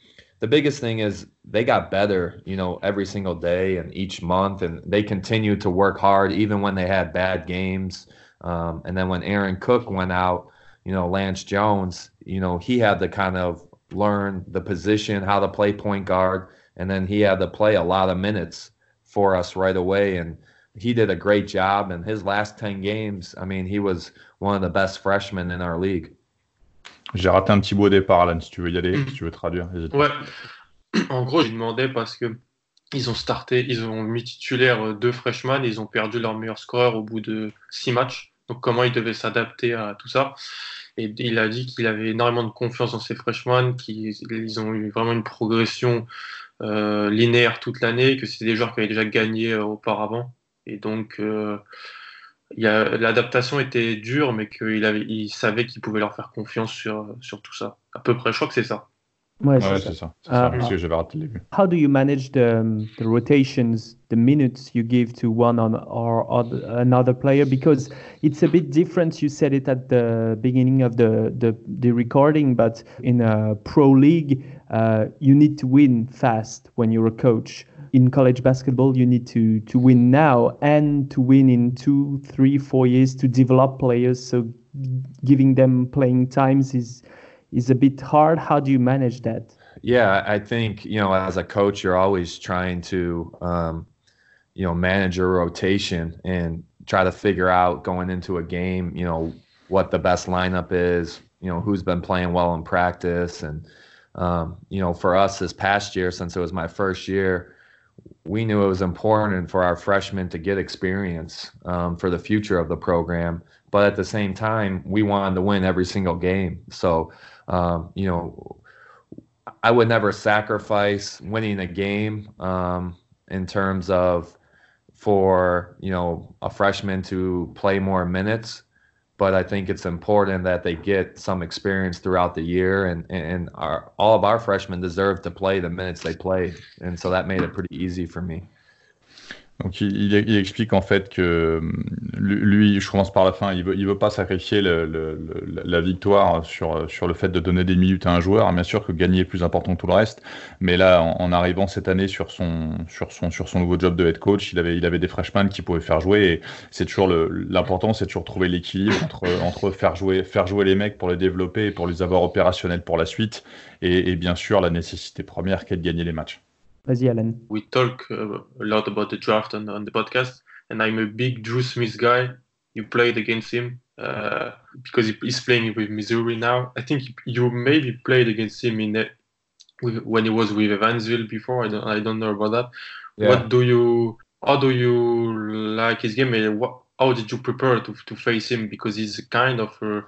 S2: the biggest thing is they got better, you know, every single day and each month, and they continued to work hard even when they had bad games. Um, and then when Aaron Cook went out, you know, Lance Jones, you know, he had to kind of learn the position, how to play point guard, and then he had to play a lot of minutes for us right away. And he did a great job. In his last 10 games, I mean, he was one of the best freshmen in our league.
S3: J'ai raté un petit bout au départ, Alan, si tu veux y aller, si tu veux traduire.
S4: Ouais. En gros, j'ai demandé parce que ils ont starté, ils ont mis titulaire euh, deux freshmen, ils ont perdu leur meilleur scoreur au bout de six matchs. Donc, comment ils devaient s'adapter à tout ça? Et il a dit qu'il avait énormément de confiance dans ses freshmen, qu'ils ont eu vraiment une progression euh, linéaire toute l'année, que c'était des joueurs qui avaient déjà gagné euh, auparavant. Et donc, euh, l'adaptation était dure, mais qu'il il savait qu'il pouvait leur faire confiance sur, sur tout ça. À peu près, je crois que c'est ça.
S3: Ouais, c'est ça. ça. ça. Uh, que j'avais raté le début.
S1: How do you manage the, the rotations, the minutes you give to one on or other, another player? Because it's a bit different. You said it at the beginning of the, the, the recording, but in a pro league, uh, you need to win fast when you're a coach. In college basketball, you need to, to win now and to win in two, three, four years to develop players. So giving them playing times is is a bit hard. How do you manage that?
S2: Yeah, I think you know, as a coach, you're always trying to, um, you know, manage your rotation and try to figure out going into a game, you know, what the best lineup is, you know, who's been playing well in practice, and um, you know, for us this past year, since it was my first year, we knew it was important for our freshmen to get experience um, for the future of the program. But at the same time, we wanted to win every single game. So, um, you know, I would never sacrifice winning a game um, in terms of for you know a freshman to play more minutes but I think it's important that they get some experience throughout the year, and and our, all of our freshmen deserve to play the minutes they played, and so that made it pretty easy for me.
S3: Donc il, explique en fait que hum, lui, je commence par la fin, il veut, veut pas sacrifier la victoire sur, le fait de donner des minutes à un joueur. Bien sûr que gagner est plus important que tout le reste, mais là, en, arrivant cette année sur son, nouveau job de head coach, il avait, des freshmen qui pouvaient faire jouer. Et c'est toujours l'important, c'est toujours trouver l'équilibre entre, entre faire, jouer, faire jouer les mecs pour les développer et pour les avoir opérationnels pour la suite, et, et bien sûr la nécessité première qui est de gagner les matchs.
S1: Vas-y, Alan.
S4: We talk uh, a lot about the draft on, on, the podcast, and I'm a big Dru Smith guy. You played against him uh, because he's playing with Missouri now. I think you maybe played against him in the, when he was with Evansville before. I don't, I don't know about that. Yeah. What do you? How do you like his game? And what, how did you prepare to to face him? Because he's kind of a,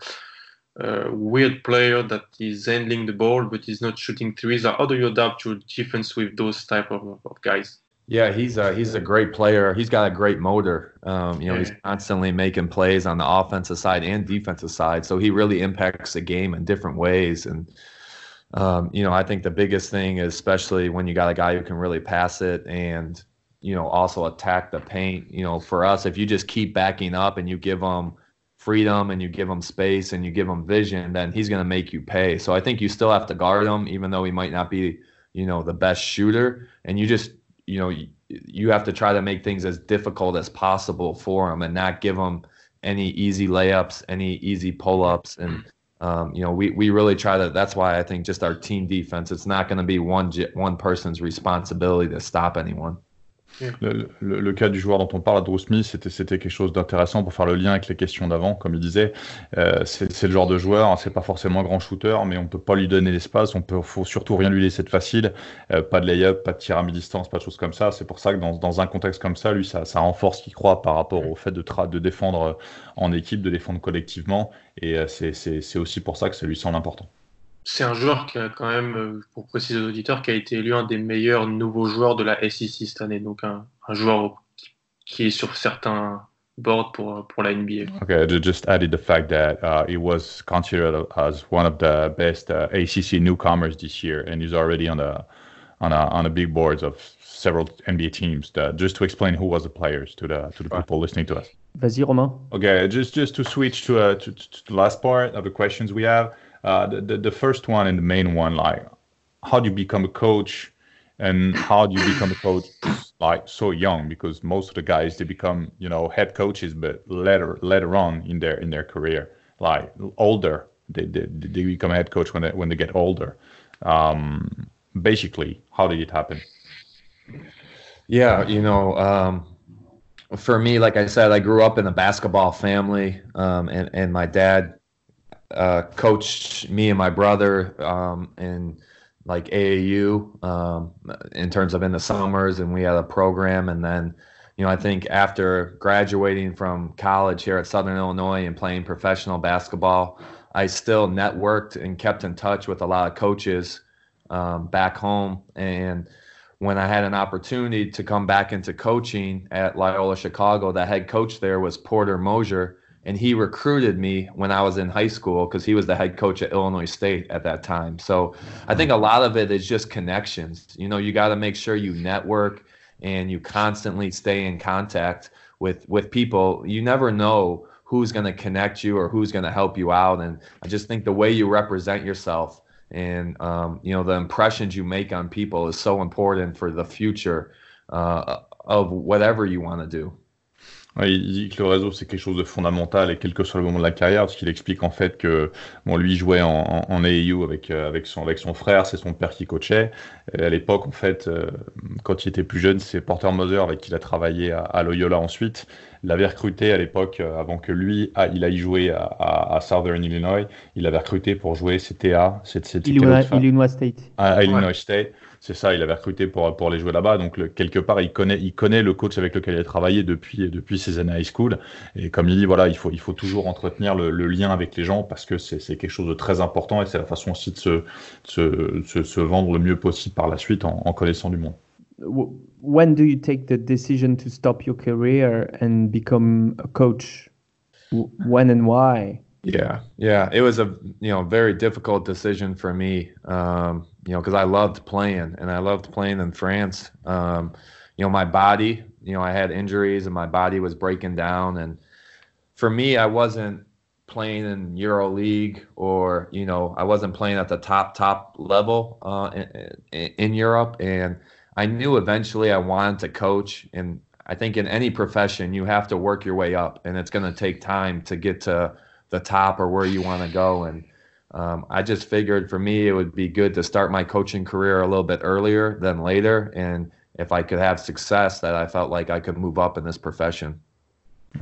S4: uh, weird player that is handling the ball but he's not shooting threes. How do you adapt your defense with those type of, of guys?
S2: Yeah, he's a he's a great player. He's got a great motor. Um, you know, yeah. he's constantly making plays on the offensive side and defensive side. So he really impacts the game in different ways. And um, you know, I think the biggest thing is especially when you got a guy who can really pass it and you know also attack the paint. You know, for us, if you just keep backing up and you give them freedom and you give him space and you give him vision, then he's going to make you pay. So I think you still have to guard him, even though he might not be, you know, the best shooter. And you just, you know, you, you have to try to make things as difficult as possible for him and not give him any easy layups, any easy pull ups. And, um, you know, we, we really try to, that's why I think just our team defense, it's not going to be one, one person's responsibility to stop anyone.
S3: Le, le, cas du joueur dont on parle, Drew Smith, c'était, quelque chose d'intéressant pour faire le lien avec les questions d'avant, comme il disait. Euh, c'est, le genre de joueur, hein, c'est pas forcément un grand shooter, mais on peut pas lui donner l'espace, on peut, faut surtout rien lui laisser de facile, euh, pas de lay-up, pas de tir à mi-distance, pas de choses comme ça. C'est pour ça que dans, un contexte comme ça, lui, ça, renforce ce qu'il croit par rapport au fait de, de défendre en équipe, de défendre collectivement, et euh, c'est aussi pour ça que ça lui semble important
S4: c'est un joueur qui a quand même, euh, pour préciser aux auditeurs, qui a été élu un des meilleurs nouveaux joueurs de la SEC cette année. Donc un, un joueur qui est sur certains boards pour, pour la NBA.
S3: Okay, I just added the fact that uh, he was considered as one of the best uh, ACC newcomers this year, and he's already on the on a on a big boards of several NBA teams. That, just to explain who was the players to the to the people listening to us.
S1: Vas-y, Romain.
S3: Okay, just just to switch to, uh, to, to the last part of the questions we have. Uh, the, the, the first one and the main one, like how do you become a coach? And how do you become a coach like so young? Because most of the guys they become you know head coaches but later later on in their in their career like older they they, they become a head coach when they when they get older. Um basically how did it happen?
S2: Yeah you know um for me like i said i grew up in a basketball family um and and my dad uh, coached me and my brother um, in like AAU um, in terms of in the summers, and we had a program. And then, you know, I think after graduating from college here at Southern Illinois and playing professional basketball, I still networked and kept in touch with a lot of coaches um, back home. And when I had an opportunity to come back into coaching at Loyola Chicago, the head coach there was Porter Moser and he recruited me when I was in high school because he was the head coach at Illinois State at that time. So I think a lot of it is just connections. You know, you got to make sure you network and you constantly stay in contact with with people. You never know who's going to connect you or who's going to help you out. And I just think the way you represent yourself and um, you know the impressions you make on people is so important for the future uh, of whatever you want to do.
S3: Il dit que le réseau c'est quelque chose de fondamental et quel que soit le moment de la carrière, parce qu'il explique en fait que bon lui jouait en, en, AAU avec euh, avec son avec son frère, c'est son père qui coachait. Et à l'époque en fait, euh, quand il était plus jeune, c'est Porter Moser avec qui il a travaillé à, Loyola ensuite, l'avait recruté à l'époque euh, avant que lui a, il aille jouer à, à, Southern Illinois. Il l'avait recruté pour jouer CTA,
S1: c'était Illinois, Illinois State.
S3: À, Illinois State. C'est ça, il avait recruté pour, pour les jouer là-bas. Donc, quelque part, il connaît, il connaît le coach avec lequel il a travaillé depuis, depuis ses années high school. Et comme il dit, voilà, il faut, il faut toujours entretenir le, lien avec les gens parce que c'est quelque chose de très important et c'est la façon aussi de se, se, se, vendre le mieux possible par la suite en, en connaissant du monde.
S1: When do you take the decision to stop your career and become a coach? When and why?
S2: Yeah, yeah, it was a you know very difficult decision for me. Um, you know, because I loved playing and I loved playing in France. Um, you know, my body, you know, I had injuries and my body was breaking down. And for me, I wasn't playing in Euro League or you know, I wasn't playing at the top top level uh, in, in Europe. And I knew eventually I wanted to coach. And I think in any profession, you have to work your way up, and it's going to take time to get to the top or where you want to go. And um, I just figured for me it would be good to start my coaching career a little bit earlier than later, and if I could have success, that I felt like I could move up in this profession.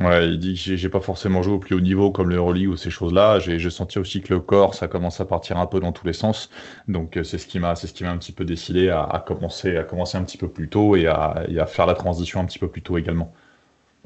S3: Ouais, il dit que j'ai pas forcément joué au plus haut niveau comme le l'Euroleague ou ces choses-là. J'ai senti aussi que le corps, ça commence à partir un peu dans tous les sens. Donc euh, c'est ce qui m'a, c'est ce qui m'a un petit peu décidé à, à, commencer, à commencer un petit peu plus tôt et à, et à faire la transition un petit peu plus tôt également.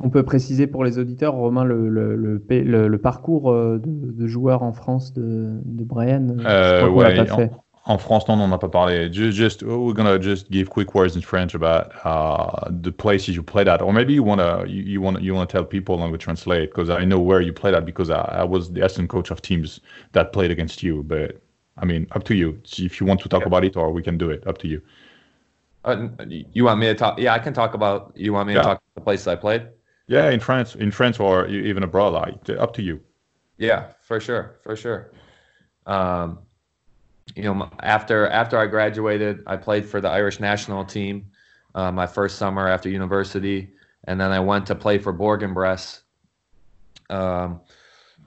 S1: On peut préciser pour les auditeurs, Romain, le, le, le, le parcours euh, de, de, joueur en France de, de Brian.
S3: Euh, ouais, en, en, France, non, on n'en a pas parlé. Just, we're gonna just give quick words in French about uh, the places you played at, or maybe you wanna you, you wanna you wanna tell people and we translate because I know where you played at because I, I was the assistant coach of teams that played against you. But I mean, up to you. If you want to talk yeah. about it, or we can do it. Up to you.
S2: Uh, you want me to talk? Yeah, I can talk about. You want me yeah. to talk about the places I played?
S3: Yeah, in France, in France, or even abroad, like up to you.
S2: Yeah, for sure, for sure. Um, you know, after after I graduated, I played for the Irish national team uh, my first summer after university, and then I went to play for Bourg-en-Bresse um,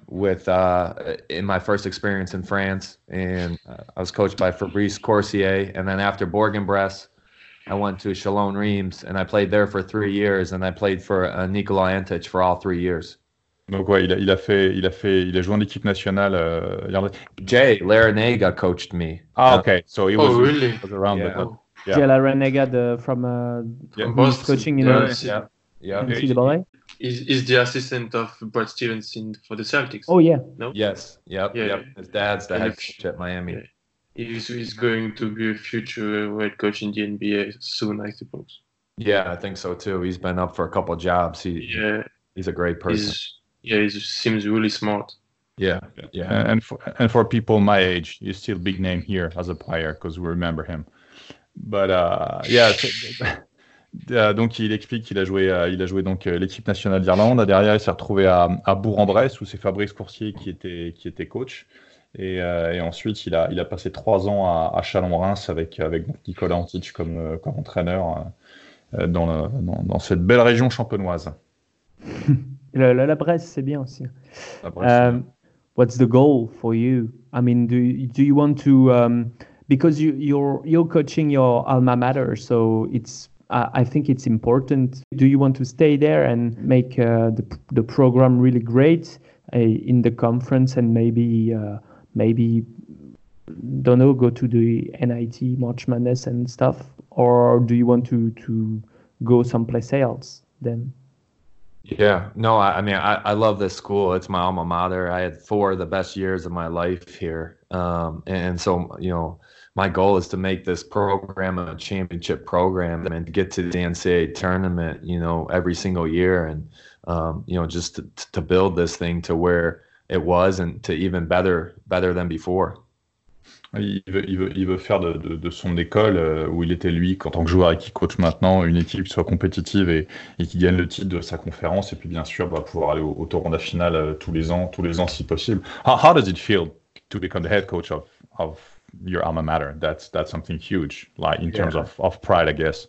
S2: with uh, in my first experience in France, and uh, I was coached by Fabrice Courcier, and then after Bourg-en-Bresse, I went to Chalon Reims and I played there for three years and I played for uh, Nikola Antic for all three years.
S3: Donc ouais, il a, il a fait, il a fait, il a joué en équipe nationale. Euh,
S2: Jay Larranaga coached me.
S3: Ah okay, so he was,
S4: oh, really?
S3: was around
S1: yeah. the. Yeah. Jay Larranaga the, from uh, yeah. who's coaching in
S2: yeah, yeah. yeah.
S1: NCAA.
S4: Is is the assistant of Brad Stevens in for the Celtics?
S1: Oh yeah.
S2: No. Yes. Yep. Yeah. Yep. His dad's the head coach at Miami.
S4: He's, he's going to be a future head coach in the NBA soon, I suppose.
S2: Yeah, I think so too. He's been up for a couple jobs. He yeah, he's a great person. He's,
S4: yeah, he seems really smart.
S3: Yeah, yeah. And for and for people my age, he's still big name here as a player because we remember him. But uh, yeah. Euh, donc il explique qu'il a joué, euh, il a joué donc euh, l'équipe nationale d'Irlande. Derrière, il s'est retrouvé à, à Bourg-en-Bresse où c'est Fabrice Coursier qui était, qui était coach. Et, euh, et, ensuite, il a, il a passé trois ans à, à Chalon-Reims avec, avec Nicolas Antich comme, euh, comme entraîneur euh, dans, le, dans, dans, cette belle région champenoise.
S1: la, la, la, Bresse, c'est bien aussi. Um, what's the goal for you? I mean, do, do you want to, um, because you, you're, you're coaching your alma mater, so it's I think it's important. Do you want to stay there and make uh, the, the program really great uh, in the conference and maybe uh, maybe don't know go to the NIT March Madness and stuff, or do you want to to go someplace else then?
S2: Yeah, no, I, I mean, I, I love this school. It's my alma mater. I had four of the best years of my life here. Um, and, and, so, you know, my goal is to make this program a championship program and get to the NCAA tournament, you know, every single year. And, um, you know, just to, to build this thing to where it was and to even better better than before.
S3: Il veut, il veut, il veut faire de, de, de, son école, euh, où il était lui, en tant que joueur et qui coach maintenant, une équipe qui soit compétitive et, et, qui gagne le titre de sa conférence. Et puis bien sûr, bah, pouvoir aller au, au tournoi final euh, tous les ans, tous les ans si possible. How, how, does it feel to become the head coach of, of your alma mater? That's, that's something huge, like in terms of, of pride, I guess.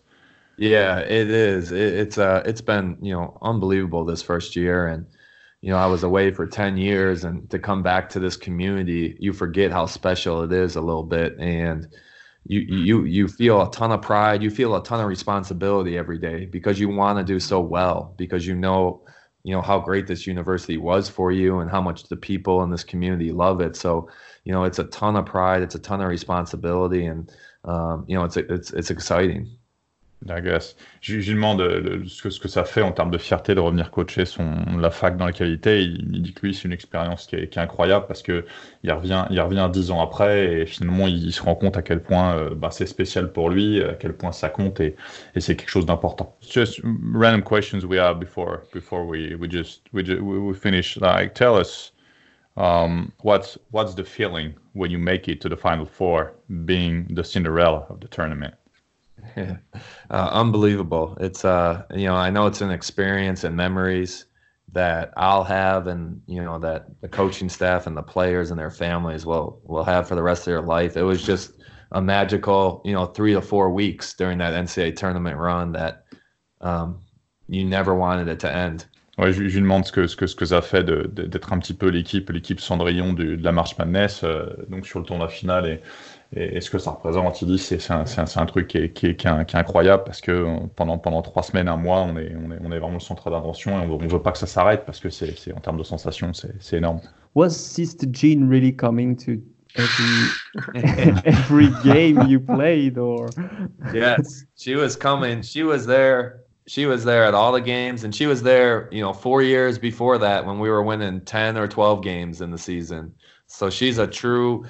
S2: Yeah, it is. It, it's uh, it's been you know unbelievable this first year, and you know I was away for ten years, and to come back to this community, you forget how special it is a little bit, and you you you feel a ton of pride, you feel a ton of responsibility every day because you want to do so well, because you know you know how great this university was for you and how much the people in this community love it. So you know it's a ton of pride, it's a ton of responsibility, and um, you know it's it's it's exciting.
S3: D'accord. Je, lui demande euh, ce, que, ça fait en termes de fierté de revenir coacher son, la fac dans il était. Il, dit que lui, c'est une expérience qui est, incroyable parce que il revient, il revient dix ans après et finalement, il, se rend compte à quel point euh, bah, c'est spécial pour lui, à quel point ça compte et, et c'est quelque chose d'important. Just random questions we have before before we we just we, just, we finish. Like, tell us. Um, what's what's the feeling when you make it to the final four, being the Cinderella of the tournament?
S2: Yeah. Uh, unbelievable. It's uh, you know, I know it's an experience and memories that I'll have, and you know that the coaching staff and the players and their families will will have for the rest of their life. It was just a magical, you know, three to four weeks during that NCAA tournament run that um, you never wanted it to end.
S3: Ouais, je, je, lui demande ce que, ce que, ce que ça fait d'être un petit peu l'équipe, l'équipe Cendrillon de, de la Marche Madness, euh, donc sur le tournoi final. Et, et, ce que ça représente, il dit, c'est un, un, un, truc qui est, qui, est, qui, est, incroyable parce que pendant, pendant trois semaines, un mois, on est, on est, on est vraiment le centre d'attention et on ne veut pas que ça s'arrête parce que c'est en termes de sensations, c'est énorme.
S1: Was Sister Jean really coming to every every game you played or?
S2: Yes she was coming. She was there she was there at all the games and she was there you know four years before that when we were winning 10 or 12 games in the season so she's a true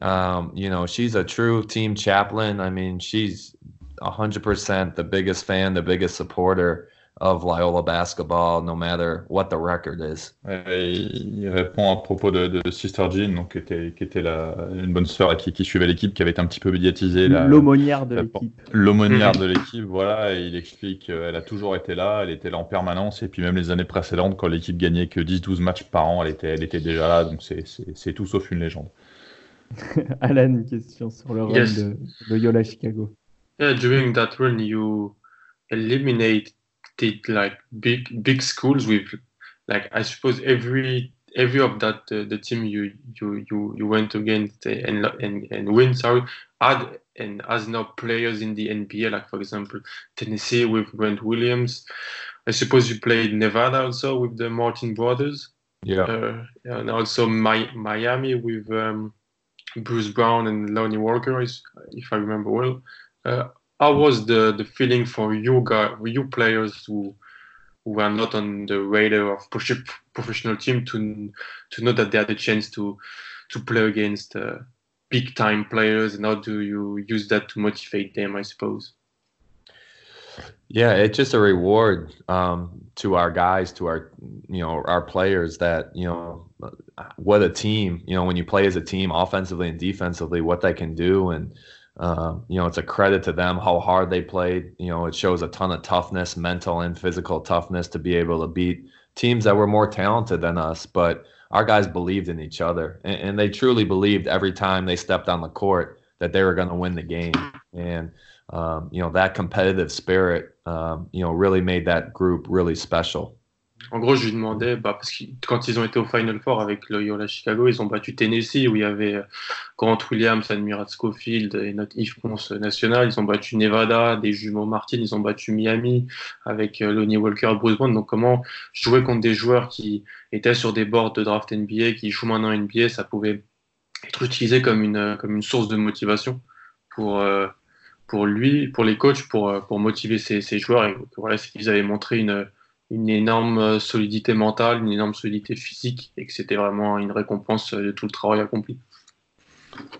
S2: um, you know, she's a true team chaplain. I mean, she's 100% the biggest fan, the biggest supporter of Loyola basketball, no matter what the record is.
S3: il répond à propos de, de Sister Jean, donc, qui était, qui était la, une bonne sœur qui, qui suivait l'équipe, qui avait été un petit peu médiatisée.
S1: L'aumônière de l'équipe.
S3: L'aumônière de l'équipe, voilà. Et il explique qu'elle a toujours été là, elle était là en permanence. Et puis même les années précédentes, quand l'équipe gagnait que 10-12 matchs par an, elle était, elle était déjà là. Donc c'est tout sauf une légende.
S1: Alan, une question sur le run yes. de Loyola Chicago.
S4: Yeah, during that run, you eliminated like big big schools with like I suppose every every of that uh, the team you you you you went against and and and win sorry had and as now players in the NBA like for example Tennessee with Grant Williams. I suppose you played Nevada also with the Martin brothers.
S2: Yeah,
S4: uh, and also my, Miami with. Um, Bruce Brown and Lonnie Walker, if I remember well. Uh, how was the, the feeling for you guys, you players who who were not on the radar of professional team to to know that they had a chance to to play against uh, big time players, and how do you use that to motivate them? I suppose.
S2: Yeah, it's just a reward um, to our guys, to our you know our players that you know what a team you know when you play as a team offensively and defensively what they can do and uh, you know it's a credit to them how hard they played. You know it shows a ton of toughness mental and physical toughness to be able to beat teams that were more talented than us but our guys believed in each other and, and they truly believed every time they stepped on the court that they were going to win the game. And um, you know that competitive spirit um, you know really made that group really special
S4: En gros, je lui demandais, bah, parce que quand ils ont été au Final Four avec Loyola Chicago, ils ont battu Tennessee, où il y avait euh, Grant Williams, Admiral Schofield et notre Yves Ponce national. Ils ont battu Nevada, des jumeaux Martin, ils ont battu Miami avec euh, Lonnie Walker Bruce Brown. Donc, comment jouer contre des joueurs qui étaient sur des boards de draft NBA, qui jouent maintenant NBA, ça pouvait être utilisé comme une, comme une source de motivation pour, euh, pour lui, pour les coachs, pour, pour motiver ces, ces joueurs. Et voilà, ils avaient montré une une énorme euh, solidité mentale, une énorme solidité physique, et que c'était vraiment une récompense de tout le travail accompli.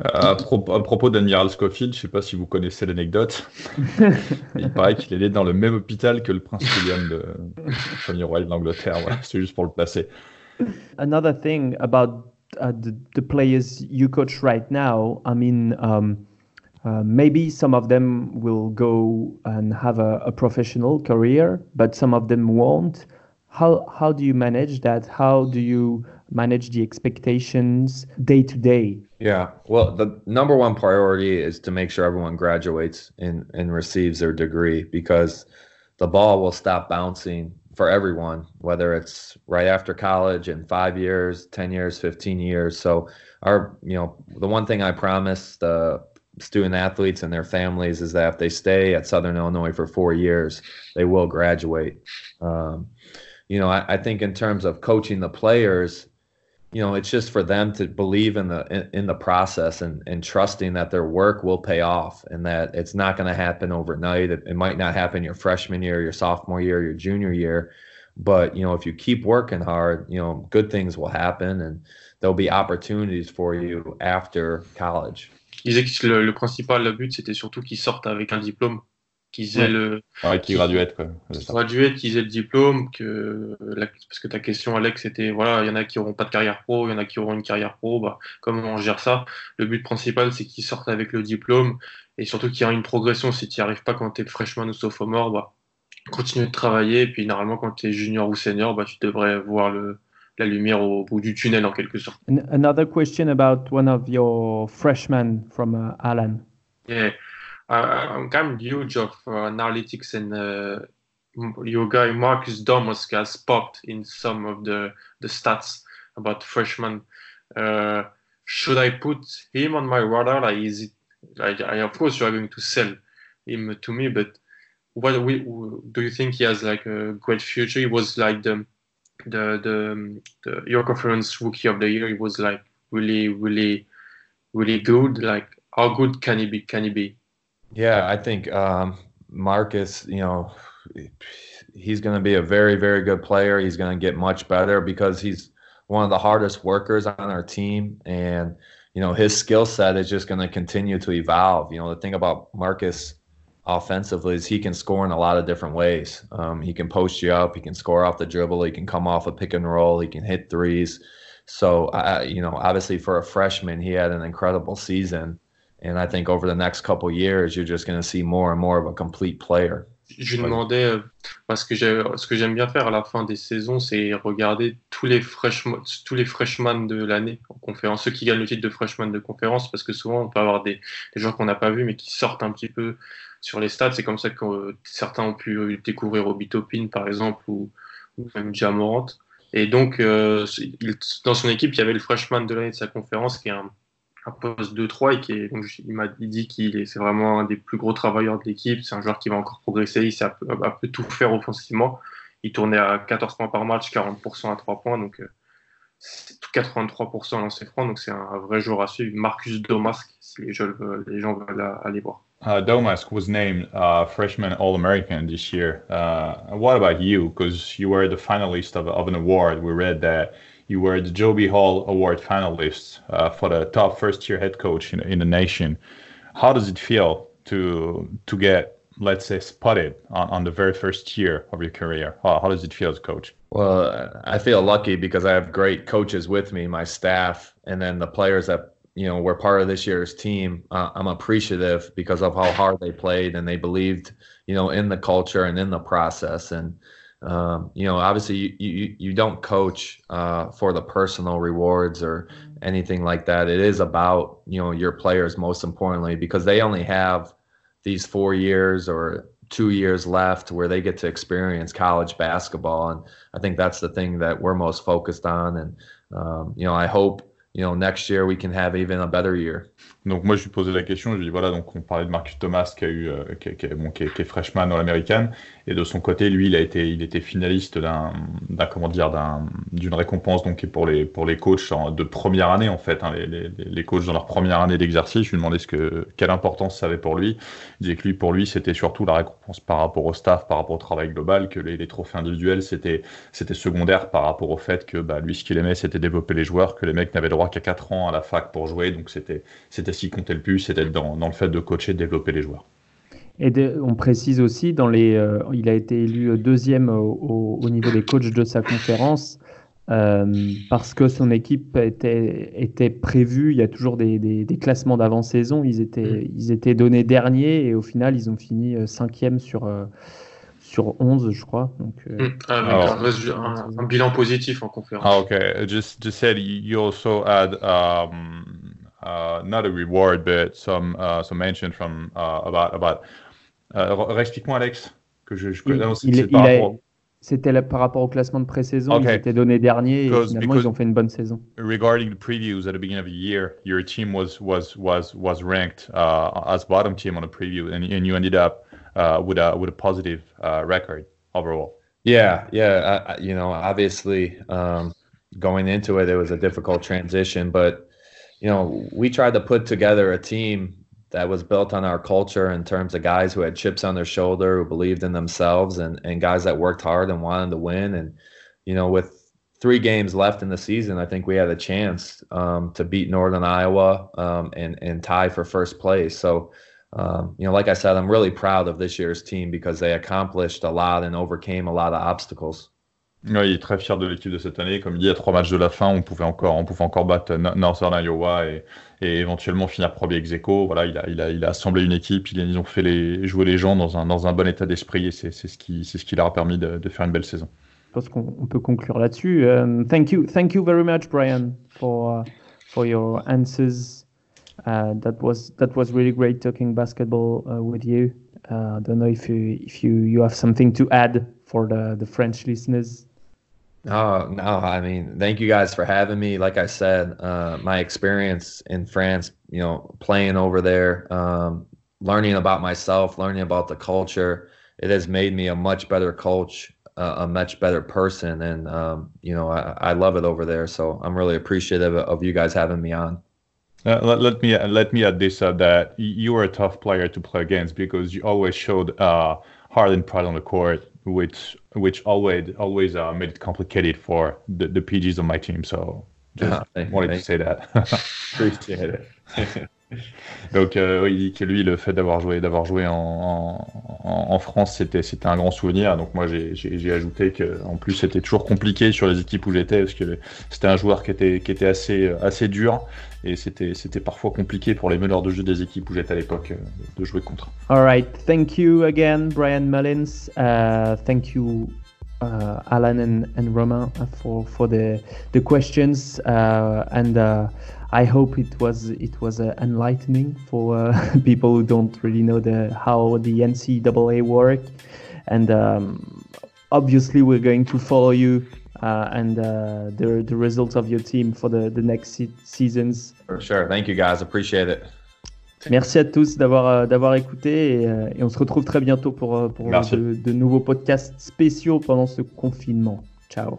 S3: À, propos, à propos d'Admiral Scofield, je ne sais pas si vous connaissez l'anecdote. Il paraît qu'il est né dans le même hôpital que le prince William de la famille royale d'Angleterre. Voilà, c'est juste pour le placer.
S1: Another thing about uh, the, the, players you coach right now, I mean, um, Uh, maybe some of them will go and have a, a, professional career, but some of them won't. How how do you manage that? How do you manage the expectations day to day?
S2: Yeah, well, the number one priority is to make sure everyone graduates and, and receives their degree because the ball will stop bouncing for everyone, whether it's right after college in five years, 10 years, 15 years. So, our, you know, the one thing I promise the student athletes and their families is that if they stay at Southern Illinois for four years, they will graduate. Um, you know, I, I, think in terms of coaching the players, you know, it's just for them to believe in the in, in the process and, and trusting that their work will pay off and that it's not going to happen overnight. It, it might not happen your freshman year, your sophomore year, your junior year, but you know, if you keep working hard, you know, good things will happen and there'll be opportunities for you after college.
S4: Il disait que le, le principal le but, c'était surtout qu'ils sortent avec un diplôme, qu'ils aient ouais. le.
S3: Ouais, qu'ils graduent, quoi.
S4: Graduent, qu'ils aient le diplôme, que parce que ta question, Alex, c'était voilà, il y en a qui auront pas de carrière pro, il y en a qui auront une carrière pro, bah, comment on gère ça? Le but principal, c'est qu'ils sortent avec le diplôme et surtout qu'il y ait une progression. Si tu n'y arrives pas quand tu es freshman ou sophomore, bah, continue de travailler. Et puis, normalement, quand tu es junior ou senior, bah, tu devrais voir le, la lumière au bout du tunnel en quelque sorte.
S1: Another question about one of your freshmen from uh, Alan.
S4: Yeah, uh, I'm kind of huge of uh, analytics and uh, your guy Marcus Domask has popped in some of the the stats about freshmen. Uh, should I put him on my radar? Like, is it? Like, I, of course, you are going to sell him to me, but what we, do you think he has like a great future? He was like the the the, the your conference rookie of the year. it was like really, really, really good. Like how good can he be? Can he be?
S2: Yeah, I think um, Marcus. You know, he's going to be a very, very good player. He's going to get much better because he's one of the hardest workers on our team, and you know his skill set is just going to continue to evolve. You know, the thing about Marcus offensively is he can score in a lot of different ways. Um, he can post you up, he can score off the dribble, he can come off a pick and roll, he can hit threes. So, uh, you know, obviously for a freshman, he had an incredible season. And I think over the next couple years, you're just going to see more and more of a complete player.
S4: Je lui demandais, euh, parce que ce que j'aime bien faire à la fin des saisons, c'est regarder tous les freshmen, tous les freshmen de l'année en conférence, ceux qui gagnent le titre de freshman de conférence, parce que souvent on peut avoir des, des gens qu'on n'a pas vus mais qui sortent un petit peu sur les stats. C'est comme ça que euh, certains ont pu découvrir Obitopin, par exemple, ou, même Jamorant. Et donc, euh, dans son équipe, il y avait le freshman de l'année de sa conférence, qui est un, un poste 2-3, et qui est, donc, il m'a dit qu'il est, c'est vraiment un des plus gros travailleurs de l'équipe. C'est un joueur qui va encore progresser. Il sait un peu, tout faire offensivement. Il tournait à 14 points par match, 40% à 3 points. Donc, euh, 83% lancé franc, donc c'est un vrai joueur à suivre. Marcus Domask, si les gens, veulent aller voir.
S3: Uh, Domask was named uh, freshman All-American this year. Uh, what about you? Because you were the finalist of, an award. We read that you were the Joe B. Hall Award finalist uh, for the top first-year head coach in, in the nation. How does it feel to to get, let's say, spotted on, on the very first year of your career? How, how does it feel as a coach?
S2: Well, I feel lucky because I have great coaches with me, my staff, and then the players that you know were part of this year's team. Uh, I'm appreciative because of how hard they played and they believed, you know, in the culture and in the process. And um, you know, obviously, you you, you don't coach uh, for the personal rewards or anything like that. It is about you know your players most importantly because they only have these four years or two years left where they get to experience college basketball. And i think that's the thing that we're most focused on. And um, you know i hope you know next year we can have even a better year
S3: Donc moi je lui posais la question, je lui dis voilà donc on parlait de Marcus Thomas qui a eu euh, qui, qui, bon, qui, est, freshman dans l'américaine et de son côté lui il a été il était finaliste d'une récompense donc pour les pour les coachs de première année en fait hein, les, les, les, coachs dans leur première année d'exercice. Je lui demandais ce que quelle importance ça avait pour lui. Il disait que lui pour lui c'était surtout la récompense par rapport au staff, par rapport au travail global, que les, les trophées individuels c'était c'était secondaire par rapport au fait que bah, lui ce qu'il aimait c'était développer les joueurs, que les mecs n'avaient droit qu'à 4 ans à la fac pour jouer donc c'était c'était qui comptait le plus, c'était dans, dans, le fait de coacher, de développer les joueurs.
S1: Et on précise aussi, dans les, euh, il a été élu deuxième au, au, niveau des coachs de sa conférence euh, parce que son équipe était, était prévue. Il y a toujours des, des, des classements d'avant-saison. Ils étaient, mm. ils étaient donnés derniers et au final, ils ont fini euh, cinquième sur, sur 11, je crois. Donc,
S4: mm. ah, un, un, bilan positif en conférence.
S3: Ah, ok. Just, just said you also had um, not a reward, but some, uh, some mention from uh, about. about uh, Explique-moi, Alex. Que je, je...
S1: Il, non, il, il a, C'était par rapport au classement de pré-saison. Okay. Ils étaient donnés dernier et because, finalement because ils ont fait une bonne saison.
S3: Regarding the previews at the beginning of the year, your team was was was was ranked uh, as bottom team on the preview, and, and you ended up uh, with a with a positive uh, record overall.
S2: Yeah, yeah. I, you know, obviously, um, going into it, it was a difficult transition, but you know, we tried to put together a team that was built on our culture in terms of guys who had chips on their shoulder, who believed in themselves, and and guys that worked hard and wanted to win. And you know, with three games left in the season, I think we had a chance um, to beat Northern Iowa um, and and tie for first place. So. Um, you know, like I said, I'm really proud of this year's team because they accomplished a lot and overcame a lot of obstacles.
S3: Oui, il est très fier de l'équipe de cette année. Comme il dit, à trois matchs de la fin, on pouvait encore, on pouvait encore battre Northern Iowa et, éventuellement finir premier ex aequo. Voilà, il a, il, a, il a assemblé une équipe, il, ils ont fait les, jouer les gens dans un, dans un bon état d'esprit et c'est ce qui, ce qui leur a permis de, de, faire une belle saison.
S1: Je pense qu'on peut conclure là-dessus. Um, thank you, thank you very much, Brian, for, uh, for your answers. Uh, that was that was really great talking basketball uh, with you. Uh, I don't know if you if you you have something to add for the the French listeners.
S2: Oh no, I mean, thank you guys for having me. Like I said, uh, my experience in France, you know, playing over there, um, learning about myself, learning about the culture, it has made me a much better coach, uh, a much better person, and um, you know, I, I, love it over there. So I'm really appreciative of you guys having me on.
S3: Uh, let, let, me let me add this uh, that you were a tough player to play against because you always showed uh, and pride on the court which which always always uh, made it complicated for the, the PGs on my team. So just ah, wanted to say that.
S2: Appreciate it.
S3: Donc euh, lui le fait d'avoir joué d'avoir joué en, France c'était un grand souvenir. Donc moi j'ai ajouté que en plus c'était toujours compliqué sur les équipes où j'étais parce que c'était un joueur qui était assez dur et c'était parfois compliqué pour les meneurs de jeu des équipes où j'étais à l'époque euh, de jouer contre.
S1: All right, thank you again Brian Mullins. Uh, thank you uh, Alan and, Romain for the questions uh, and I hope it was it was uh, enlightening for uh, people who don't really know the how the NCAA work, and um, obviously we're going to follow you uh, and uh, the the results of your team for the the next se seasons.
S2: For sure, thank you guys, appreciate it.
S1: Merci à tous d'avoir euh, d'avoir écouté et, euh, et, on se retrouve très bientôt pour, euh, pour de, de nouveaux podcasts spéciaux pendant ce confinement. Ciao.